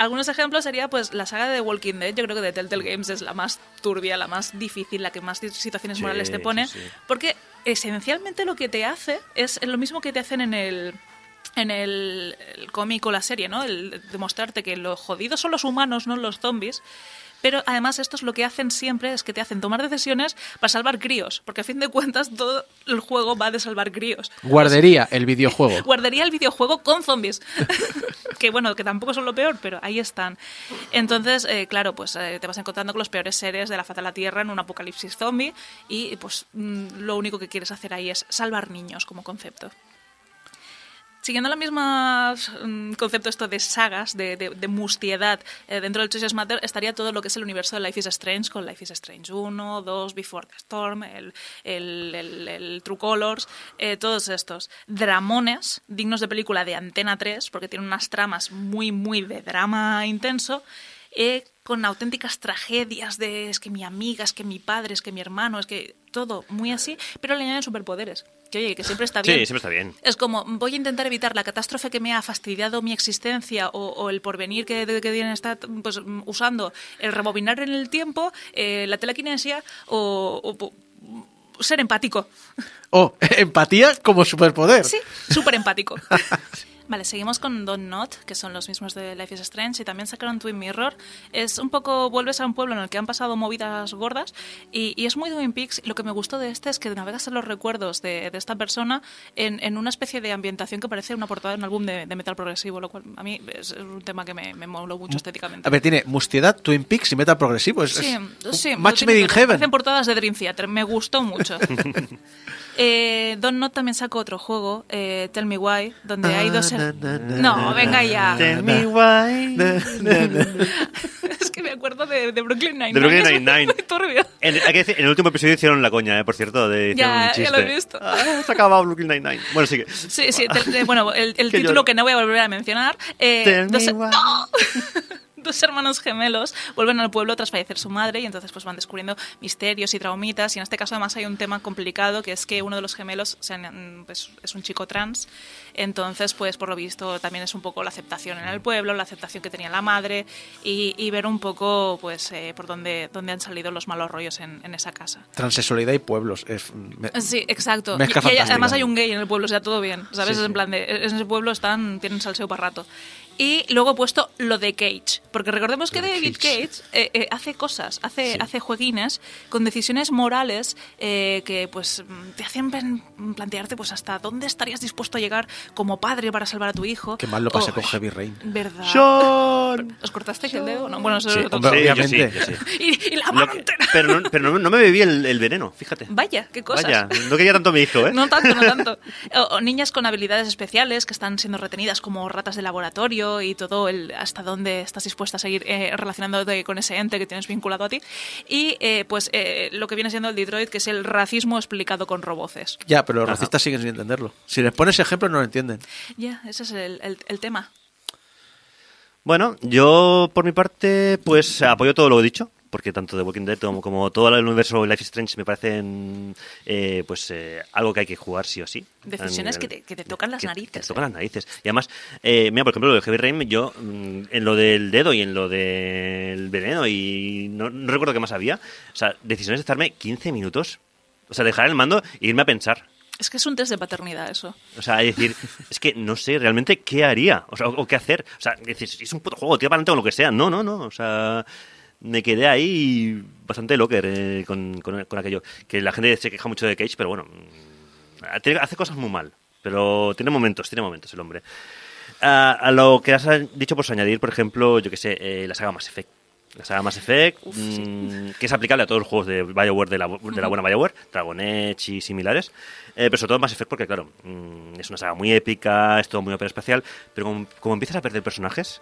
Algunos ejemplos sería pues la saga de Walking Dead. Yo creo que de Telltale Games es la más turbia, la más difícil, la que más situaciones Sí, morales te pone, sí. porque esencialmente lo que te hace es lo mismo que te hacen en el en el, el cómic o la serie, ¿no? El demostrarte que los jodidos son los humanos, no los zombies. Pero además estos lo que hacen siempre es que te hacen tomar decisiones para salvar críos, porque a fin de cuentas todo el juego va de salvar críos. Guardería, el videojuego. Guardaría el videojuego con zombies. que bueno, que tampoco son lo peor, pero ahí están. Entonces, eh, claro, pues eh, te vas encontrando con los peores seres de la faz de la Tierra en un apocalipsis zombie y pues mm, lo único que quieres hacer ahí es salvar niños como concepto. Siguiendo la misma mm, concepto esto de sagas, de, de, de mustiedad, eh, dentro del Choices Matter estaría todo lo que es el universo de Life is Strange, con Life is Strange 1, 2, Before the Storm, el, el, el- el True Colors, eh, todos estos. Dramones, dignos de película de Antena 3, porque tienen unas tramas muy, muy de drama intenso, eh, con auténticas tragedias de es que mi amiga, es que mi padre, es que mi hermano, es que todo muy así, pero le añaden superpoderes. Que oye, que siempre está Sí, bien. siempre está bien. Es como, voy a intentar evitar la catástrofe que me ha fastidiado mi existencia o, o el porvenir que, de- que Diane está pues, usando, el rebobinar en el tiempo, eh, la telequinesia o, o- o ser empático. Oh, empatía como superpoder. Sí, súper empático. Vale, seguimos con Don't Not, que son los mismos de Life is Strange, y también sacaron Twin Mirror. Es un poco, vuelves a un pueblo en el que han pasado movidas gordas, y, y es muy Twin Peaks. Lo que me gustó de este es que navegas en los recuerdos de, de esta persona en, en una especie de ambientación que parece una portada de un álbum de, de metal progresivo, lo cual a mí es, es un tema que me, me moló mucho estéticamente. A ver, tiene mustiedad, Twin Peaks y metal progresivo. Es, Sí, es sí, match made in heaven. Parecen portadas de Dream Theater, me gustó mucho. eh, Don't Not también sacó otro juego, eh, Tell Me Why, donde hay dos... No, venga ya. Tell me why. es que me acuerdo de, de Brooklyn Nine-Nine. De Brooklyn Nine-Nine. muy turbio. En, hay que decir, en el último episodio hicieron la coña, eh, por cierto, de Ya, un chiste. ya lo he visto. Ah, se acaba Brooklyn Nine-Nine. Bueno, sí que... Sí, sí, te- te- bueno, el, el título lloro. que no voy a volver a mencionar. eh, Tell me why. Dos hermanos gemelos vuelven al pueblo tras fallecer su madre y entonces pues van descubriendo misterios y traumitas y en este caso además hay un tema complicado que es que uno de los gemelos o sea, pues, es un chico trans entonces pues por lo visto también es un poco la aceptación en el pueblo la aceptación que tenía la madre y, y ver un poco pues eh, por dónde, dónde han salido los malos rollos en, en esa casa Transexualidad y pueblos. Es- me- Sí, exacto. Y- y además hay un gay en el pueblo, o sea, todo bien. ¿Sabes? Sí, Es en sí. plan de. En ese pueblo están, tienen salseo para rato. Y luego he puesto lo de Cage. Porque recordemos que David Cage eh, eh, hace cosas, hace, hace jueguines con decisiones morales eh, que pues mm, te hacen plantearte pues hasta dónde estarías dispuesto a llegar como padre para salvar a tu hijo. Qué mal lo pasé O- con Heavy Rain. ¿Verdad? Sean. ¿Os cortaste el dedo? No, bueno, eso Sí, es hombre, Sí, yo obviamente. sí, yo sí. Y, y la Lo mano que- pero no, pero no, no me bebí el, el veneno, fíjate. Vaya, qué cosas. Vaya, no quería tanto a mi hijo, ¿eh? No tanto, no tanto. O, o niñas con habilidades especiales que están siendo retenidas como ratas de laboratorio y todo el hasta dónde estás dispuesta a seguir eh, relacionándote con ese ente que tienes vinculado a ti. Y eh, pues eh, lo que viene siendo el Detroit, que es el racismo explicado con roboces. Ya, pero los racistas siguen sin entenderlo. Si les pones ejemplo, no lo entienden. Ya, ese es el, el- el tema. Bueno, yo por mi parte, pues apoyo todo lo dicho, porque tanto The Walking Dead como, como todo el universo Life is Strange me parecen eh, pues eh, algo que hay que jugar sí o sí. Decisiones que te, que te tocan las que- narices. que te tocan las narices. Y además, eh, mira, por ejemplo, lo de Heavy Rain, yo mm, en lo del dedo y en lo del veneno y no, no recuerdo qué más había, o sea, decisiones de estarme 15 minutos, o sea, dejar el mando e irme a pensar. Es que es un test de paternidad eso. O sea, es decir, es que no sé realmente qué haría, o sea, o, o qué hacer. O sea, dices, es un puto juego, tira para adelante con lo que sea. No, no, no. O sea, me quedé ahí bastante locker eh, con, con, con aquello. Que la gente se queja mucho de Cage, pero bueno, mm, hace cosas muy mal. Pero tiene momentos, tiene momentos el hombre. A, a lo que has dicho, pues añadir, por ejemplo, yo que sé, eh, la saga Mass Effect. La saga Mass Effect, mm, que es aplicable a todos los juegos de BioWare, de la, de la buena BioWare, Dragon Age y similares. Eh, pero sobre todo Mass Effect porque, claro, mm, es una saga muy épica, es todo muy ópera espacial, pero como, como empiezas a perder personajes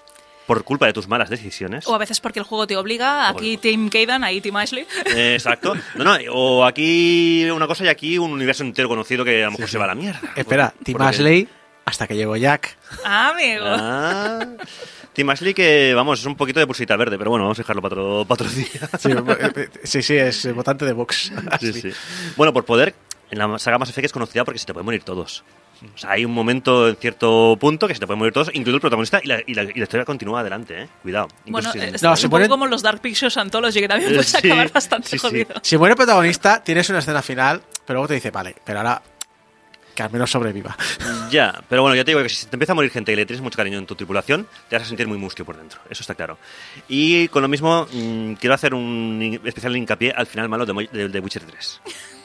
por culpa de tus malas decisiones... O a veces porque el juego te obliga, aquí Team Kaidan, ahí Team Ashley. Eh, exacto. No, no, o aquí una cosa y aquí un universo entero conocido que a lo mejor se va a la mierda. Espera, Por- que- Ashley hasta que llegó Jack. Ah, amigo. Ah. Tim Ashley que, vamos, es un poquito de pulsita verde, pero bueno, vamos a dejarlo para otro, para otro día. Sí, eh, eh, sí, sí, es votante de Vox. Sí, sí. Bueno, por poder, en la saga Mass Effect es conocida porque se te pueden morir todos. O sea, hay un momento en cierto punto que se te pueden morir todos, incluido el protagonista, y la, y la- y la historia continúa adelante, ¿eh? Cuidado. Bueno, sin- es No, se ponen- como los Dark Pictures Anthology, que también puedes Sí, acabar bastante sí, sí. jodido. Si muere el protagonista, tienes una escena final, pero luego te dice, vale, pero ahora que al menos sobreviva. Ya, pero bueno, ya te digo que si te empieza a morir gente y le tienes mucho cariño en tu tripulación, te vas a sentir muy mustio por dentro, eso está claro. Y con lo mismo, mm, quiero hacer un especial hincapié al final malo de, de, de Witcher 3.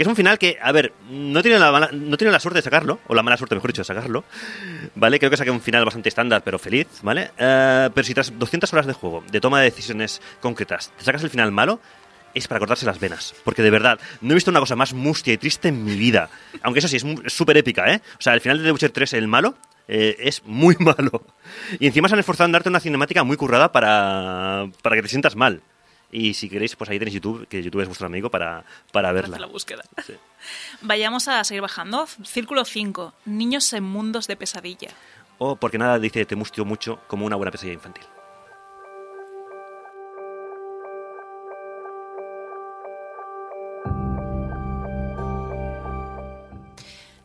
Que es un final que, a ver, no tiene, la no tiene la suerte de sacarlo, o la mala suerte, mejor dicho, de sacarlo, ¿vale? Creo que saqué un final bastante estándar, pero feliz, ¿vale? Eh, pero si tras 200 horas de juego, de toma de decisiones concretas, te sacas el final malo, es para cortarse las venas. Porque de verdad, no he visto una cosa más mustia y triste en mi vida. Aunque eso sí, es súper épica, ¿eh? O sea, al final de The Witcher 3, el malo, eh, es muy malo. Y encima se han esforzado en darte una cinemática muy currada para, para que te sientas mal. Y si queréis, pues ahí tenéis YouTube, que YouTube es vuestro amigo para, para verla. la búsqueda. Vayamos a seguir bajando. Círculo 5. Niños en mundos de pesadilla. O porque nada dice te mustio mucho como una buena pesadilla infantil.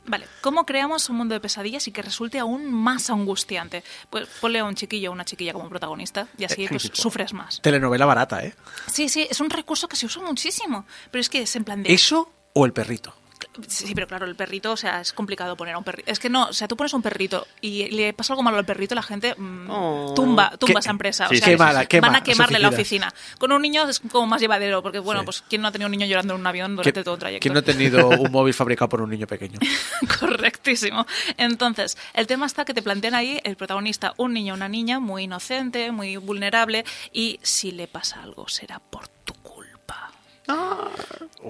Vale, ¿cómo creamos un mundo de pesadillas y que resulte aún más angustiante? Pues ponle a un chiquillo o una chiquilla como protagonista y así pues, sufres más. Telenovela barata, ¿eh? Sí, sí, es un recurso que se usa muchísimo, pero es que es en plan de... ¿Eso o el perrito? Sí, pero claro, el perrito, o sea, es complicado poner a un perrito. Es que no, o sea, tú pones a un perrito y le pasa algo malo al perrito, la gente mm, tumba, tumba Qué- esa empresa. sí, o sea, qué es- mala, qué van a quemarle la oficina. Con un niño es como más llevadero, porque bueno, Sí. pues ¿quién no ha tenido un niño llorando en un avión durante todo el trayecto? ¿Quién no ha tenido un móvil fabricado por un niño pequeño? Correctísimo. Entonces, el tema está que te plantean ahí el protagonista, un niño o una niña muy inocente, muy vulnerable, y si le pasa algo será por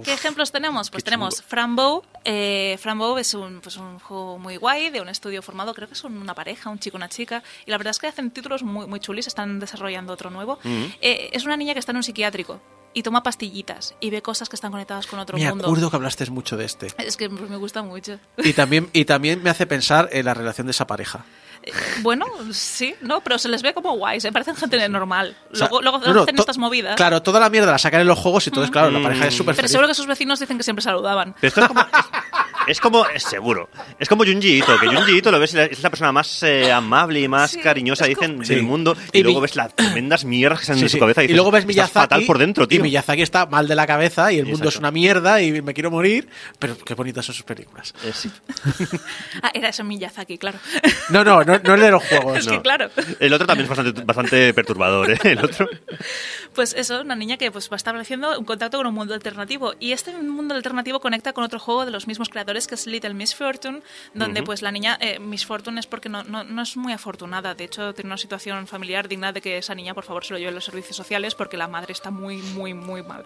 ¿Qué ejemplos tenemos? Pues tenemos Frambow. Eh, Frambow es un, pues un juego muy guay de un estudio formado, creo que son una pareja, un chico y una chica, y la verdad es que hacen títulos muy, muy chulis, están desarrollando otro nuevo. Eh, es una niña que está en un psiquiátrico y toma pastillitas y ve cosas que están conectadas con otro Me mundo. acuerdo que hablaste mucho de este. Es que me gusta mucho. Y también, y también me hace pensar en la relación de esa pareja. Bueno, sí, no, pero se les ve como guays, se parecen gente normal. O sea, luego luego no, no, hacen estas movidas. Claro, toda la mierda la sacan en los juegos y entonces, claro, la pareja es súper pero feliz. seguro que sus vecinos dicen que siempre saludaban. Pero esto es como. Es, como. Es seguro. Es como Junji Ito, que Junji Ito lo ves, es la persona más eh, amable y más Sí, cariñosa, dicen, como- del Sí. mundo. Y, Y luego mi- ves las tremendas mierdas que salen Sí, de su sí. cabeza. Y, dices, luego ves "Estás Miyazaki. fatal por dentro, tío. Y Miyazaki está mal de la cabeza y el mundo es una mierda y me quiero morir. Pero qué bonitas son sus películas. Eh, sí. Ah, era eso Miyazaki, claro. No, no, no, no el de los juegos. es que claro. El otro también es bastante, bastante perturbador, ¿eh? El otro. Pues eso, una niña que pues va estableciendo un contacto con un mundo alternativo. Y este mundo alternativo conecta con otro juego de los mismos creadores que es Little Miss Fortune, donde pues la niña, eh, Miss Fortune es porque no, no, no es muy afortunada. De hecho, tiene una situación familiar digna de que esa niña, por favor, se lo lleve a los servicios sociales porque la madre está muy, muy, muy mal.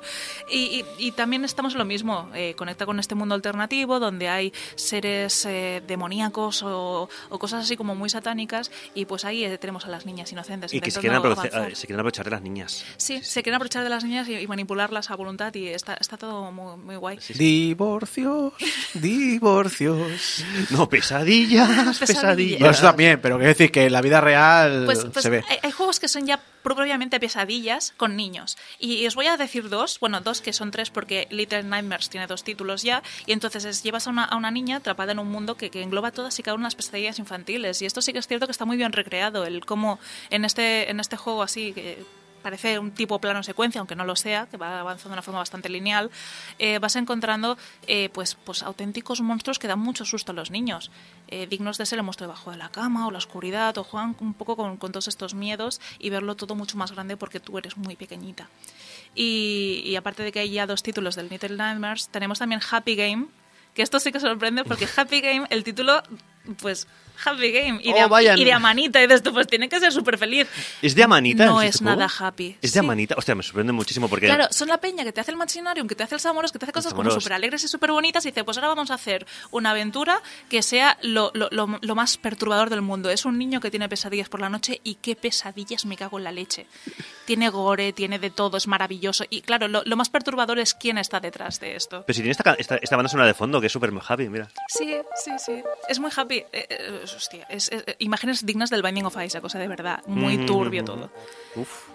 Y, y- y también estamos en lo mismo. eh, conecta con este mundo alternativo donde hay seres eh, demoníacos o, o cosas así como muy satánicas. Y pues ahí eh, tenemos a las niñas inocentes. Y que se quieren, eh, se quieren aprovechar de las niñas. Sí, se quieren aprovechar de las niñas y, y manipularlas a voluntad y está, está todo muy, muy guay. Divorcios, divorcios. No, pesadillas, Pesadillas. pesadillas. No, eso también, pero quiero decir que en la vida real Pues, pues se ve. Hay, hay juegos que son ya propiamente pesadillas con niños. Y, os voy a decir dos, bueno, dos que son tres porque Little Nightmares tiene dos títulos ya. Y entonces es, llevas a una, a una niña atrapada en un mundo que, que engloba todas y cada una de las pesadillas infantiles. Y esto sí que es cierto que está muy bien recreado, el cómo en este, en este juego así... Que, parece un tipo plano secuencia, aunque no lo sea, que va avanzando de una forma bastante lineal, eh, vas encontrando eh, pues, pues auténticos monstruos que dan mucho susto a los niños, eh, dignos de ser el monstruo debajo de la cama o la oscuridad, o juegan un poco con, con todos estos miedos y verlo todo mucho más grande porque tú eres muy pequeñita. Y, y aparte de que hay ya dos títulos del Little Nightmares, tenemos también Happy Game, que esto sí que sorprende porque Happy Game, el título, pues Happy Game, y de, Oh, y de Amanita, y de esto, pues tiene que ser súper feliz. ¿Es de Amanita? No es juego? nada happy. ¿Es Sí. de Amanita? Hostia, me sorprende muchísimo porque... Claro, son la peña que te hace el Machinarium, que te hace el Samoros, que te hace cosas como súper alegres y súper bonitas. Y dice, pues ahora vamos a hacer una aventura que sea lo, lo- lo- lo más perturbador del mundo. Es un niño que tiene pesadillas por la noche y qué pesadillas me cago en la leche. Tiene gore, tiene de todo, es maravilloso. Y claro, lo, más perturbador es quién está detrás de esto. Pero si tiene esta, esta, esta banda sonora de fondo que es súper happy, mira. Sí, sí, sí. Es muy happy. Eh, eh, hostia, es, es- imágenes dignas del Binding of Isaac, cosa de verdad. Muy turbio todo. Uf.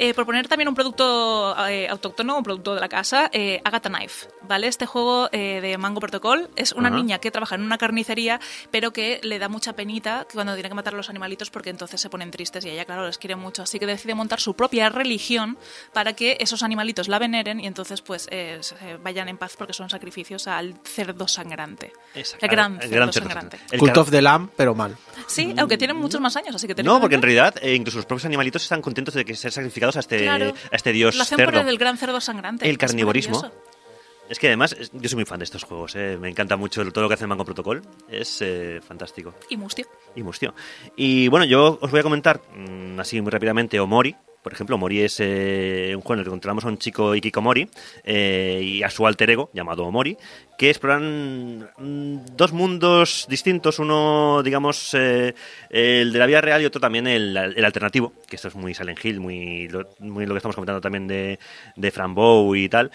Eh, por poner también un producto eh, autóctono, un producto de la casa, eh, Agatha Knife, ¿vale? Este juego eh, de Mango Protocol es una niña que trabaja en una carnicería, pero que le da mucha penita que cuando tiene que matar a los animalitos porque entonces se ponen tristes y ella, claro, les quiere mucho. Así que decide montar su propia religión para que esos animalitos la veneren y entonces pues eh, se vayan en paz porque son sacrificios al cerdo sangrante. Exacto. El gran El cerdo gran cerdo sangrante. El Cult of the Lamb, pero mal. Sí, aunque tienen muchos más años, así que No, porque en realidad eh, incluso los propios animalitos están contentos de que ser sacrificados a este, Claro. a este dios Lo hacen cerdo. por el del gran cerdo sangrante. El carnivorismo. Es que además, yo soy muy fan de estos juegos, eh. me encanta mucho todo lo que hace el Mango Protocol, es eh, fantástico. Y mustio. Y mustio. Y bueno, yo os voy a comentar, mm, así muy rápidamente, Omori, Por ejemplo, Mori es eh, un juego en el que controlamos a un chico Ikikomori eh, y a su alter ego, llamado Mori, que exploran mm, dos mundos distintos, uno, digamos, eh, el de la vida real y otro también el, alternativo, que esto es muy Silent Hill, muy lo, muy lo que estamos comentando también de, de Fran Bow y tal.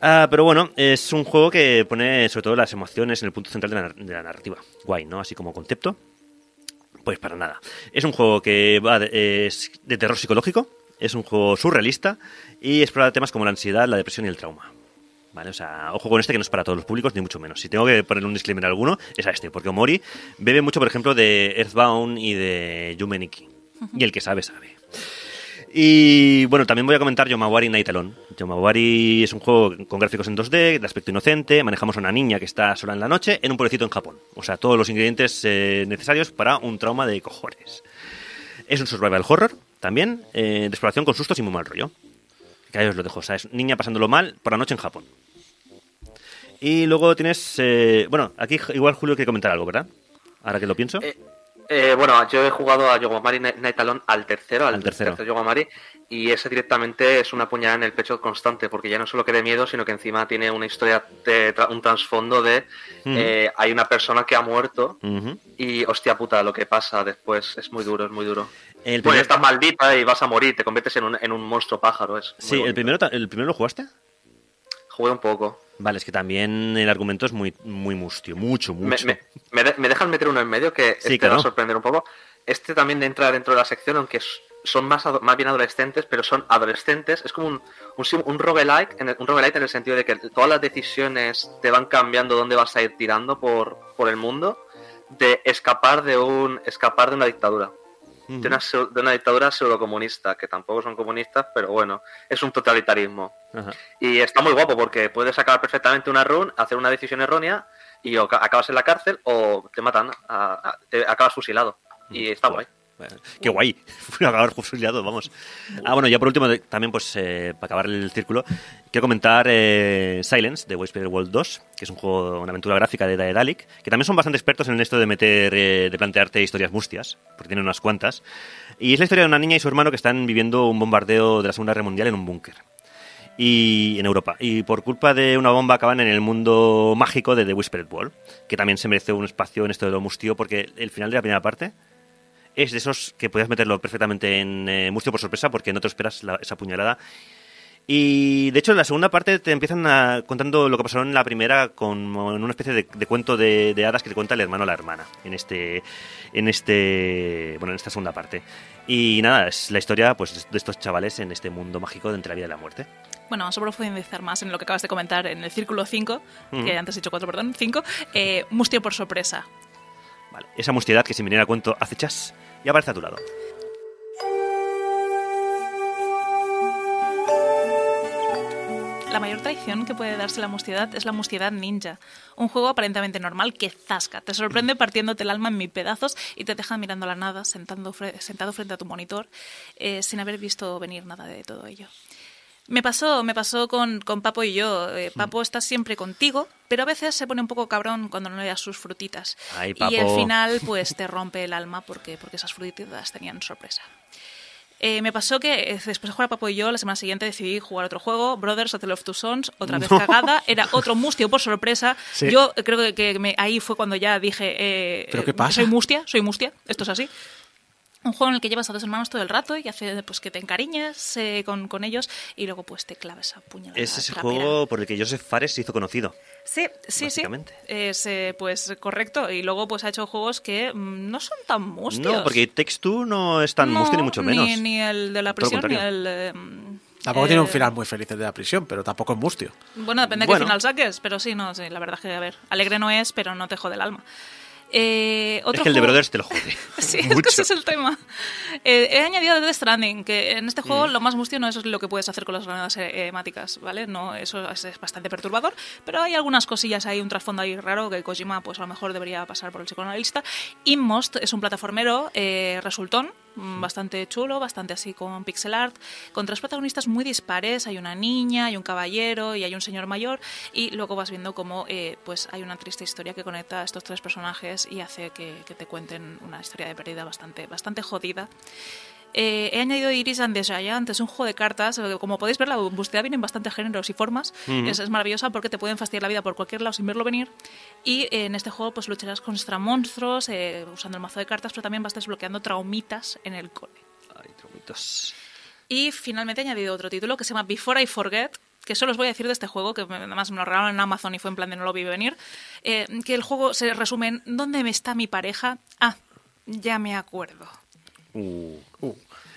Ah, pero bueno, es un juego que pone sobre todo las emociones en el punto central de la narrativa. Guay, ¿no? Así como concepto. Pues para nada. Es un juego que va de, es de terror psicológico, es un juego surrealista y explora temas como la ansiedad, la depresión y el trauma. Vale, o sea, ojo con este que no es para todos los públicos, ni mucho menos. Si tengo que poner un disclaimer alguno, es a este, porque Omori bebe mucho, por ejemplo, de Earthbound y de Yumeniki. Y el que sabe, sabe. Y bueno, también voy a comentar Yomawari Night Alone. Yomawari es un juego con gráficos en 2D, de aspecto inocente. Manejamos a una niña que está sola en la noche en un pueblecito en Japón. O sea, todos los ingredientes eh, necesarios para un trauma de cojones. Es un survival horror también, eh, de exploración con sustos y muy mal rollo. Que ahí os lo dejo. O sea, es niña pasándolo mal por la noche en Japón. Y luego tienes. eh, bueno, aquí igual Julio quiere comentar algo, ¿verdad? Ahora que lo pienso. Eh, bueno, yo he jugado a Yogomari Alone al tercero, al, Al tercero. Yogomari, y ese directamente es una puñalada en el pecho constante, porque ya no solo que de miedo, sino que encima tiene una historia, de un trasfondo de eh, hay una persona que ha muerto y hostia puta, lo que pasa después es muy duro, es muy duro. El Pues primer- estás maldita y vas a morir, te conviertes en un, en un monstruo pájaro. Es Sí, el primero, ¿el primero lo jugaste? Jugué un poco. Vale, es que también el argumento es muy, muy mustio, mucho, mucho. me, me me dejan meter uno en medio que Sí, este claro. va a sorprender un poco. Este también entra dentro de la sección, aunque son más, más bien adolescentes, pero son adolescentes. Es como un, un, un roguelike, en el, un roguelike en el sentido de que todas las decisiones te van cambiando dónde vas a ir tirando por, por el mundo, de escapar de un escapar de una dictadura. De una, de una dictadura pseudocomunista, que tampoco son comunistas, pero bueno, es un totalitarismo. Ajá. Y está muy guapo porque puedes sacar perfectamente una run, hacer una decisión errónea y o ca- acabas en la cárcel o te matan, a- a- te acabas fusilado. Y está guay. Qué guay. Acabar fusilado, vamos. Ah, bueno, ya por último, también, pues, eh, para acabar el círculo, quiero comentar eh, Silence, de Whisper World 2, que es un juego, una aventura gráfica de Daedalic, que también son bastante expertos en esto de meter, eh, de plantearte historias mustias, porque tienen unas cuantas. Y es la historia de una niña y su hermano que están viviendo un bombardeo de la Segunda Guerra Mundial en un búnker. Y en Europa. Y por culpa de una bomba acaban en el mundo mágico de The Whispered World, que también se merece un espacio en esto de lo mustio, porque el final de la primera parte es de esos que podías meterlo perfectamente en eh, Mustio por sorpresa porque no te esperas la- esa puñalada. Y de hecho en la segunda parte te empiezan a- contando lo que pasó en la primera con en una especie de, de cuento de, de hadas que te cuenta el hermano o la hermana en este en este bueno en esta segunda parte. Y nada, es la historia pues de estos chavales en este mundo mágico de entre la vida y la muerte. Bueno, vamos a profundizar más en lo que acabas de comentar en el círculo 5, Ujú. que antes he dicho 4, perdón, 5. Eh, mustio por sorpresa. Vale, esa mustiedad que sin venir a cuento acechas y aparece a tu lado. La mayor traición que puede darse la mustiedad es la mustiedad ninja. Un juego aparentemente normal que zasca, te sorprende partiéndote el alma en mil pedazos y te deja mirando a la nada, sentando fre- sentado frente a tu monitor, eh, sin haber visto venir nada de todo ello. Me pasó, me pasó con, con Papo y yo. Eh, Papo está siempre contigo, pero a veces se pone un poco cabrón cuando no le das sus frutitas. Ay, y al final, pues te rompe el alma porque, porque esas frutitas tenían sorpresa. Eh, me pasó que eh, después de jugar a Papo y yo, la semana siguiente decidí jugar otro juego, Brothers, Tale of Two Sons, otra vez No. cagada, era otro mustio por sorpresa. Sí. Yo creo que, que me- ahí fue cuando ya dije, eh, ¿Pero qué eh, pasa? soy mustia, soy mustia, esto es así. Un juego en el que llevas a dos hermanos todo el rato y hace pues que te encariñes eh, con, con ellos y luego pues te claves a puñalada. Es ese juego por el que Joseph Fares se hizo conocido. Sí, sí, sí. básicamente. Es, eh, pues correcto. Y luego pues ha hecho juegos que mm, no son tan mustios. No, porque Two no es tan No, mustio ni mucho menos. Ni, ni el de la prisión, ni el... eh, Tampoco eh, tiene un final muy feliz el de la prisión, pero tampoco es mustio. Bueno, depende de qué final saques, pero sí, no, sí, la verdad es que, a ver, alegre no es, pero no te jode el alma. Eh, Es que el de Brothers te lo jode. Sí, es que ese es el tema. Eh, he añadido Death Stranding, que en este juego lo más mustio no es lo que puedes hacer con las granadas eh, hemáticas, ¿vale? No, eso es, es bastante perturbador, pero hay algunas cosillas ahí, un trasfondo ahí raro que Kojima pues a lo mejor debería pasar por el psicoanalista. Inmost es un plataformero eh, resultón, mm, bastante chulo, bastante así con pixel art, con tres protagonistas muy dispares, hay una niña, hay un caballero y hay un señor mayor, y luego vas viendo cómo eh, pues hay una triste historia que conecta a estos tres personajes y hace que, que te cuenten una historia de pérdida bastante, bastante jodida. Eh, he añadido Iris and the Giant, es un juego de cartas. Como podéis ver, la búsqueda viene en bastantes géneros y formas. Ujú. es, es maravillosa porque te pueden fastidiar la vida por cualquier lado sin verlo venir. Y eh, en este juego pues lucharás contra monstruos eh, usando el mazo de cartas, pero también vas desbloqueando traumitas en el cole. Ay, traumitas. Y finalmente he añadido otro título que se llama Before I Forget, que solo os voy a decir de este juego, que me- además me lo regalaron en Amazon y fue en plan de no lo vi venir, eh, que el juego se resume en ¿dónde está mi pareja? Ah, ya me acuerdo. Uh,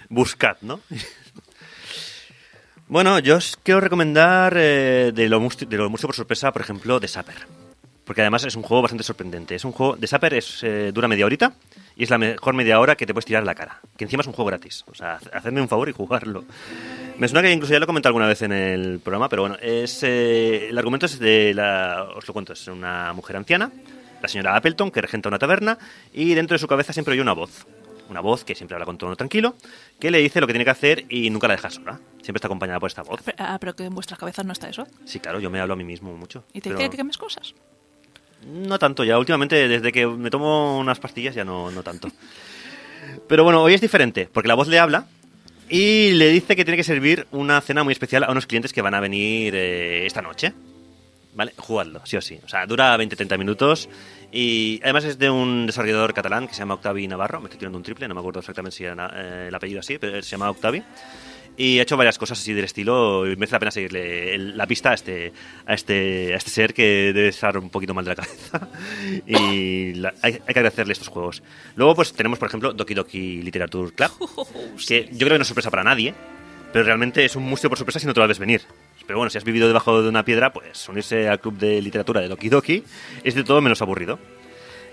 Buscad, ¿no? bueno, yo os quiero recomendar eh, de, lo de lo mucho por sorpresa, por ejemplo, de Sapper. Porque además es un juego bastante sorprendente. Es un juego de Sapper, es, eh, dura media horita y es la mejor media hora que te puedes tirar en la cara. Que encima es un juego gratis. O sea, hacedme un favor y jugarlo. Me suena que incluso ya lo he comentado alguna vez en el programa, pero bueno, es eh, el argumento es de la. Os lo cuento, es una mujer anciana, la señora Appleton, que regenta una taberna, y dentro de su cabeza siempre hay una voz. Una voz que siempre habla con tono tranquilo, que le dice lo que tiene que hacer y nunca la deja sola. Siempre está acompañada por esta voz. Pero, ah, pero que en vuestras cabezas no está eso. Sí, claro, yo me hablo a mí mismo mucho. Y te pero dice que cambies cosas. No tanto ya, últimamente desde que me tomo unas pastillas ya no, no tanto. Pero bueno, hoy es diferente, porque la voz le habla y le dice que tiene que servir una cena muy especial a unos clientes que van a venir eh, esta noche. ¿Vale? Jugadlo, sí o sí. O sea, dura 20-30 minutos y además es de un desarrollador catalán que se llama Octavi Navarro. Me estoy tirando un triple, no me acuerdo exactamente si era eh, el apellido así, pero se llama Octavi. Y ha hecho varias cosas así del estilo y merece la pena seguirle el- la pista a este, a, este, a este ser que debe estar un poquito mal de la cabeza. y la- hay, hay que agradecerle estos juegos. Luego pues tenemos, por ejemplo, Doki Doki Literature Club, que yo creo que no es sorpresa para nadie, pero realmente es un mustio por sorpresa si no te lo ves venir. Pero bueno, si has vivido debajo de una piedra, pues unirse al club de literatura de Doki Doki es de todo menos aburrido.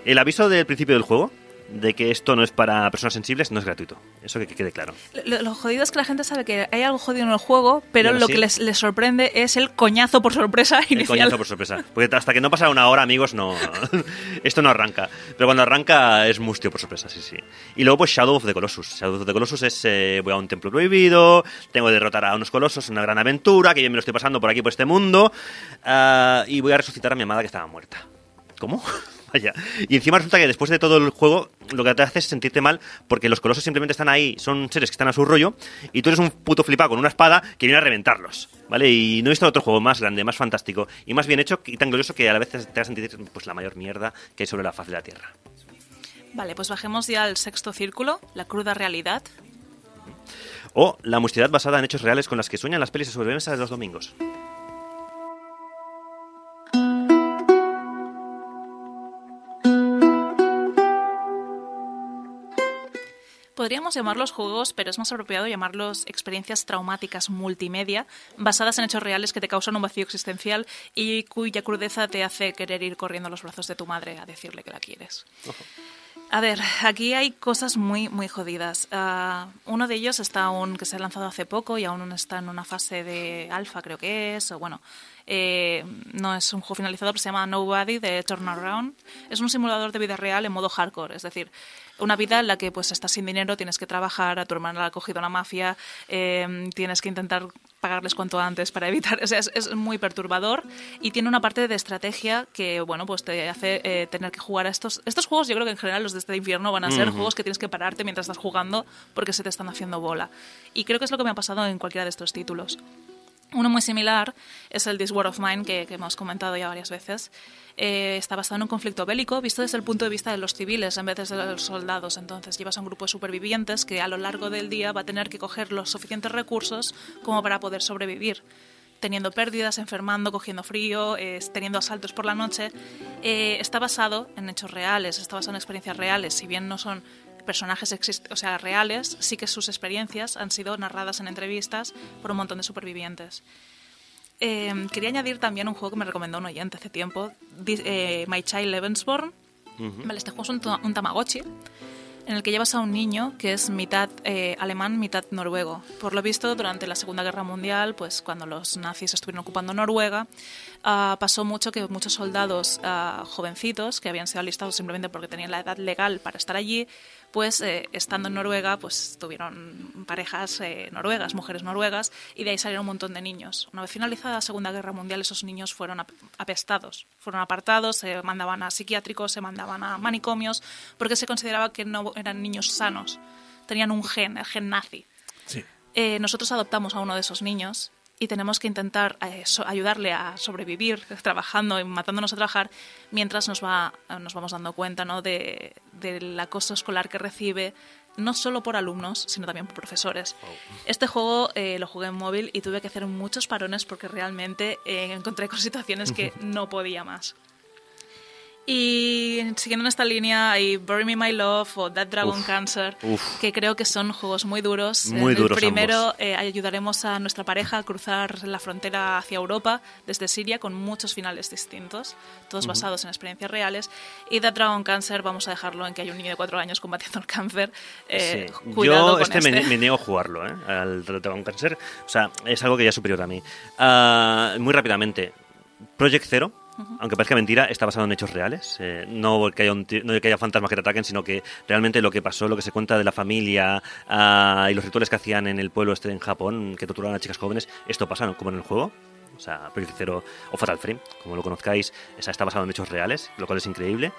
El aviso del principio del juego de que esto no es para personas sensibles no es gratuito. Eso que, que quede claro. Lo, lo jodido es que la gente sabe que hay algo jodido en el juego, pero lo que les, les sorprende es el coñazo por sorpresa El inicial. coñazo por sorpresa. Porque hasta que no pasa una hora, amigos, no. Esto no arranca. Pero cuando arranca es mustio por sorpresa, sí, sí. Y luego, pues Shadow of the Colossus. Shadow of the Colossus es. eh, voy a un templo prohibido, tengo que derrotar a unos colosos, una gran aventura, que yo me lo estoy pasando por aquí, por este mundo. ah, y voy a resucitar a mi amada que estaba muerta. ¿Cómo? Vaya. Y encima resulta que después de todo el juego, lo que te hace es sentirte mal porque los colosos simplemente están ahí, son seres que están a su rollo, y tú eres un puto flipado con una espada que viene a reventarlos, ¿vale? Y no he visto otro juego más grande, más fantástico y más bien hecho y tan glorioso que a la vez te a sentir pues, la mayor mierda que hay sobre la faz de la Tierra. Vale, pues bajemos ya al sexto círculo, la cruda realidad. O la mustiedad basada en hechos reales con las que sueñan las pelis de sobremesa de los domingos. Podríamos llamarlos juegos, pero es más apropiado llamarlos experiencias traumáticas multimedia, basadas en hechos reales que te causan un vacío existencial y cuya crudeza te hace querer ir corriendo a los brazos de tu madre a decirle que la quieres. A ver, aquí hay cosas muy, muy jodidas. Ah, uno de ellos está aún, que se ha lanzado hace poco y aún está en una fase de alfa, creo que es, o bueno, eh, no es un juego finalizado, pero se llama Nobody de Turnaround. Es un simulador de vida real en modo hardcore, es decir, una vida en la que pues estás sin dinero, tienes que trabajar, a tu hermana la ha cogido la mafia, eh, tienes que intentar pagarles cuanto antes para evitar, o sea, es, es muy perturbador y tiene una parte de estrategia que, bueno, pues te hace eh, tener que jugar a estos, estos juegos, yo creo que en general los de este infierno van a ser juegos que tienes que pararte mientras estás jugando porque se te están haciendo bola. Y creo que es lo que me ha pasado en cualquiera de estos títulos. Uno muy similar es el This War of Mine, que, hemos comentado ya varias veces. Eh, está basado en un conflicto bélico visto desde el punto de vista de los civiles en vez de los soldados. Entonces llevas a un grupo de supervivientes que a lo largo del día va a tener que coger los suficientes recursos como para poder sobrevivir teniendo pérdidas, enfermando, cogiendo frío, eh, teniendo asaltos por la noche. Eh, está basado en hechos reales, está basado en experiencias reales. Si bien no son personajes o sea, reales, sí que sus experiencias han sido narradas en entrevistas por un montón de supervivientes. Eh, quería añadir también un juego que me recomendó un oyente hace tiempo, eh, My Child Levensborn. Vale, este juego es un, un Tamagotchi en el que llevas a un niño que es mitad eh, alemán, mitad noruego. Por lo visto, durante la Segunda Guerra Mundial, pues cuando los nazis estuvieron ocupando Noruega, ah, pasó mucho que muchos soldados ah, jovencitos que habían sido alistados simplemente porque tenían la edad legal para estar allí, pues eh, estando en Noruega, pues tuvieron parejas eh, noruegas, mujeres noruegas, y de ahí salieron un montón de niños. Una vez finalizada la Segunda Guerra Mundial, esos niños fueron ap- apestados, fueron apartados, se mandaban a psiquiátricos, se mandaban a manicomios, porque se consideraba que no eran niños sanos. tenían un gen, el gen nazi. Sí. Eh, nosotros adoptamos a uno de esos niños y tenemos que intentar eh, so- ayudarle a sobrevivir trabajando y matándonos a trabajar mientras nos, va, nos vamos dando cuenta ¿no? de, del acoso escolar que recibe, no solo por alumnos, sino también por profesores. Este juego eh, lo jugué en móvil y tuve que hacer muchos parones porque realmente eh, encontré con situaciones que no podía más. Y siguiendo en esta línea hay Bury Me My Love o That Dragon Uf, Cancer, uf. que creo que son juegos muy duros. Muy en duros el primero eh, ayudaremos a nuestra pareja a cruzar la frontera hacia Europa desde Siria con muchos finales distintos, todos Ujú. basados en experiencias reales. Y That Dragon Cancer vamos a dejarlo en que hay un niño de cuatro años combatiendo el cáncer. Eh, Sí. Yo este, este. Me, me niego a jugarlo, ¿eh? Al Dragon Cancer. O sea, es algo que ya es superior a mí. Ah, muy rápidamente. Project Zero, aunque parezca mentira, está basado en hechos reales. Eh, no, que haya no haya fantasmas que te ataquen, sino que realmente lo que pasó, lo que se cuenta de la familia ah, y los rituales que hacían en el pueblo este en Japón, que torturaban a chicas jóvenes, esto pasa ¿no? como en el juego. O sea, Project Zero o Fatal Frame, como lo conozcáis, está basado en hechos reales, lo cual es increíble.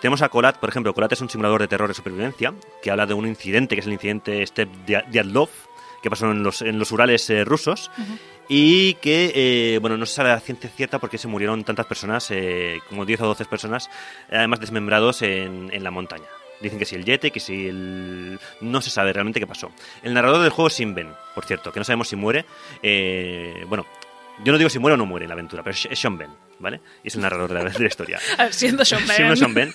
Tenemos a Colat, por ejemplo, Colat es un simulador de terror de supervivencia que habla de un incidente, que es el incidente Step Diatlov, que pasó en los, en los Urales eh, rusos y que, eh, bueno, no se sabe a ciencia cierta porque se murieron tantas personas, eh, como 10 o 12 personas, eh, además desmembrados en, en la montaña. Dicen que si el Yeti, que si el... No se sabe realmente qué pasó. El narrador del juego es Sinben, por cierto, que no sabemos si muere. Eh, bueno, yo no digo si muere o no muere en la aventura, pero es Sean Ben, ¿vale? Y es el narrador de la, de la historia. A ver, siendo Sean Ben. Siendo Sean Ben.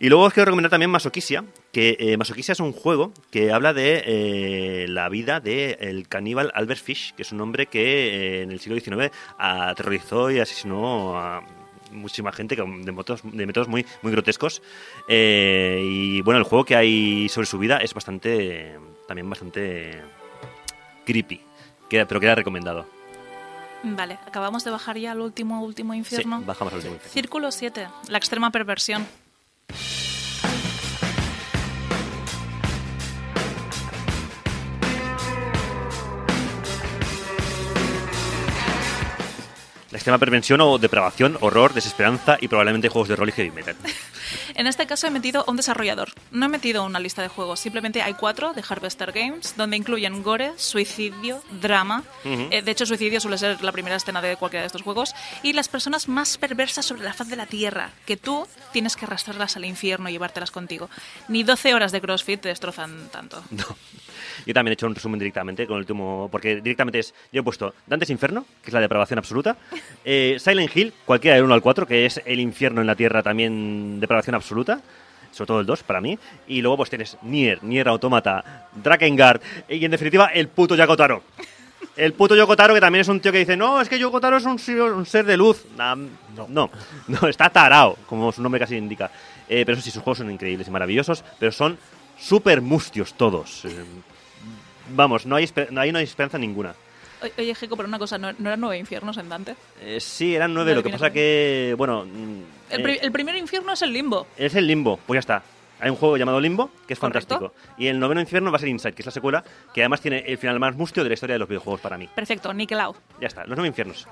Y luego os quiero recomendar también Masoquisia, que eh, Masoquisia es un juego que habla de eh, la vida del caníbal Albert Fish, que es un hombre que eh, en el siglo XIX aterrorizó y asesinó a muchísima gente de métodos, de métodos muy, muy grotescos. Eh, y bueno, el juego que hay sobre su vida es bastante, también bastante creepy, pero queda recomendado. Vale, acabamos de bajar ya al último, último infierno. Sí, bajamos al último infierno. Círculo 7, la extrema perversión. La extrema pervención o depravación, horror, desesperanza y probablemente juegos de rol y heavy metal. En este caso he metido un desarrollador. No he metido una lista de juegos, simplemente hay cuatro de Harvester Games, donde incluyen gore, suicidio, drama. Eh, de hecho, suicidio suele ser la primera escena de cualquiera de estos juegos. Y las personas más perversas sobre la faz de la Tierra, que tú tienes que arrastrarlas al infierno y llevártelas contigo. Ni 12 horas de CrossFit te destrozan tanto. Yo también he hecho un resumen directamente con el último. Porque directamente es. Yo he puesto Dante's Inferno, que es la depravación absoluta. eh, Silent Hill, cualquiera del 1 al 4, que es el infierno en la tierra, también depravación absoluta. Sobre todo el 2 para mí. Y luego pues tienes Nier, Nier Automata, Drakengard. Y en definitiva, el puto Yakotaro. El puto Yokotaro, que también es un tío que dice, no, es que Yokotaro es un, ser de luz. Nah, no. no, está tarao, como su nombre casi indica. Eh, pero eso sí, sus juegos son increíbles y maravillosos, pero son súper mustios todos. Vamos, no hay, esper- no hay, no hay esperanza ninguna. Oye, Jeco, pero una cosa, ¿no, no eran nueve infiernos en Dante? Eh, sí, eran nueve, lo que pasa que, bueno, El, eh, pri- el primer infierno es el limbo. es el Limbo, pues ya está. Hay un juego llamado Limbo, que es Correcto. fantástico. Y el noveno infierno va a ser Inside, que es la secuela, que además tiene el final más mustio de la historia de los videojuegos para mí. Perfecto, Nickelau. Ya está, los nueve infiernos.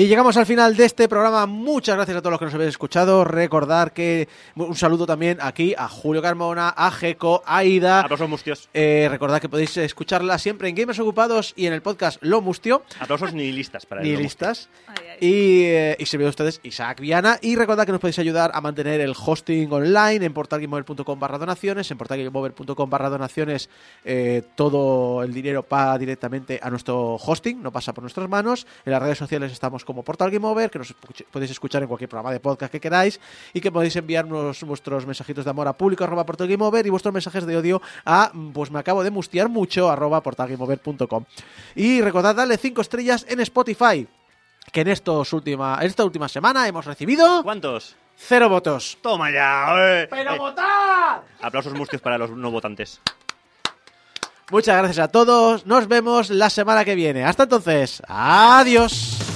Y llegamos al final de este programa. Muchas gracias a todos los que nos habéis escuchado. Recordar que un saludo también aquí a Julio Carmona, a Geco, a Ida. Aplausos mustios. Eh, recordad que podéis escucharla siempre en Gamers Ocupados y en el podcast Lo Mustio. Aplausos nihilistas para el Ni Lomo. listas. Y, eh, y servidor de ustedes, Isaac Viana. Y recordad que nos podéis ayudar a mantener el hosting online en portalgameover.com barra donaciones. En portalgameover.com barra donaciones eh, todo el dinero va directamente a nuestro hosting, no pasa por nuestras manos. En las redes sociales estamos como Portal Game Over, que nos podéis escuchar en cualquier programa de podcast que queráis y que podéis enviarnos vuestros mensajitos de amor a público arroba Portal Game Over y vuestros mensajes de odio a pues me acabo de mustiar mucho arroba portalgameover.com. Y recordad darle 5 estrellas en Spotify que en, estos última, en esta última semana hemos recibido... ¿Cuántos? Cero votos. Toma ya, eh. ¡Pero Eh, votad! Aplausos mustios para los no votantes. Muchas gracias a todos. Nos vemos la semana que viene. Hasta entonces. Adiós.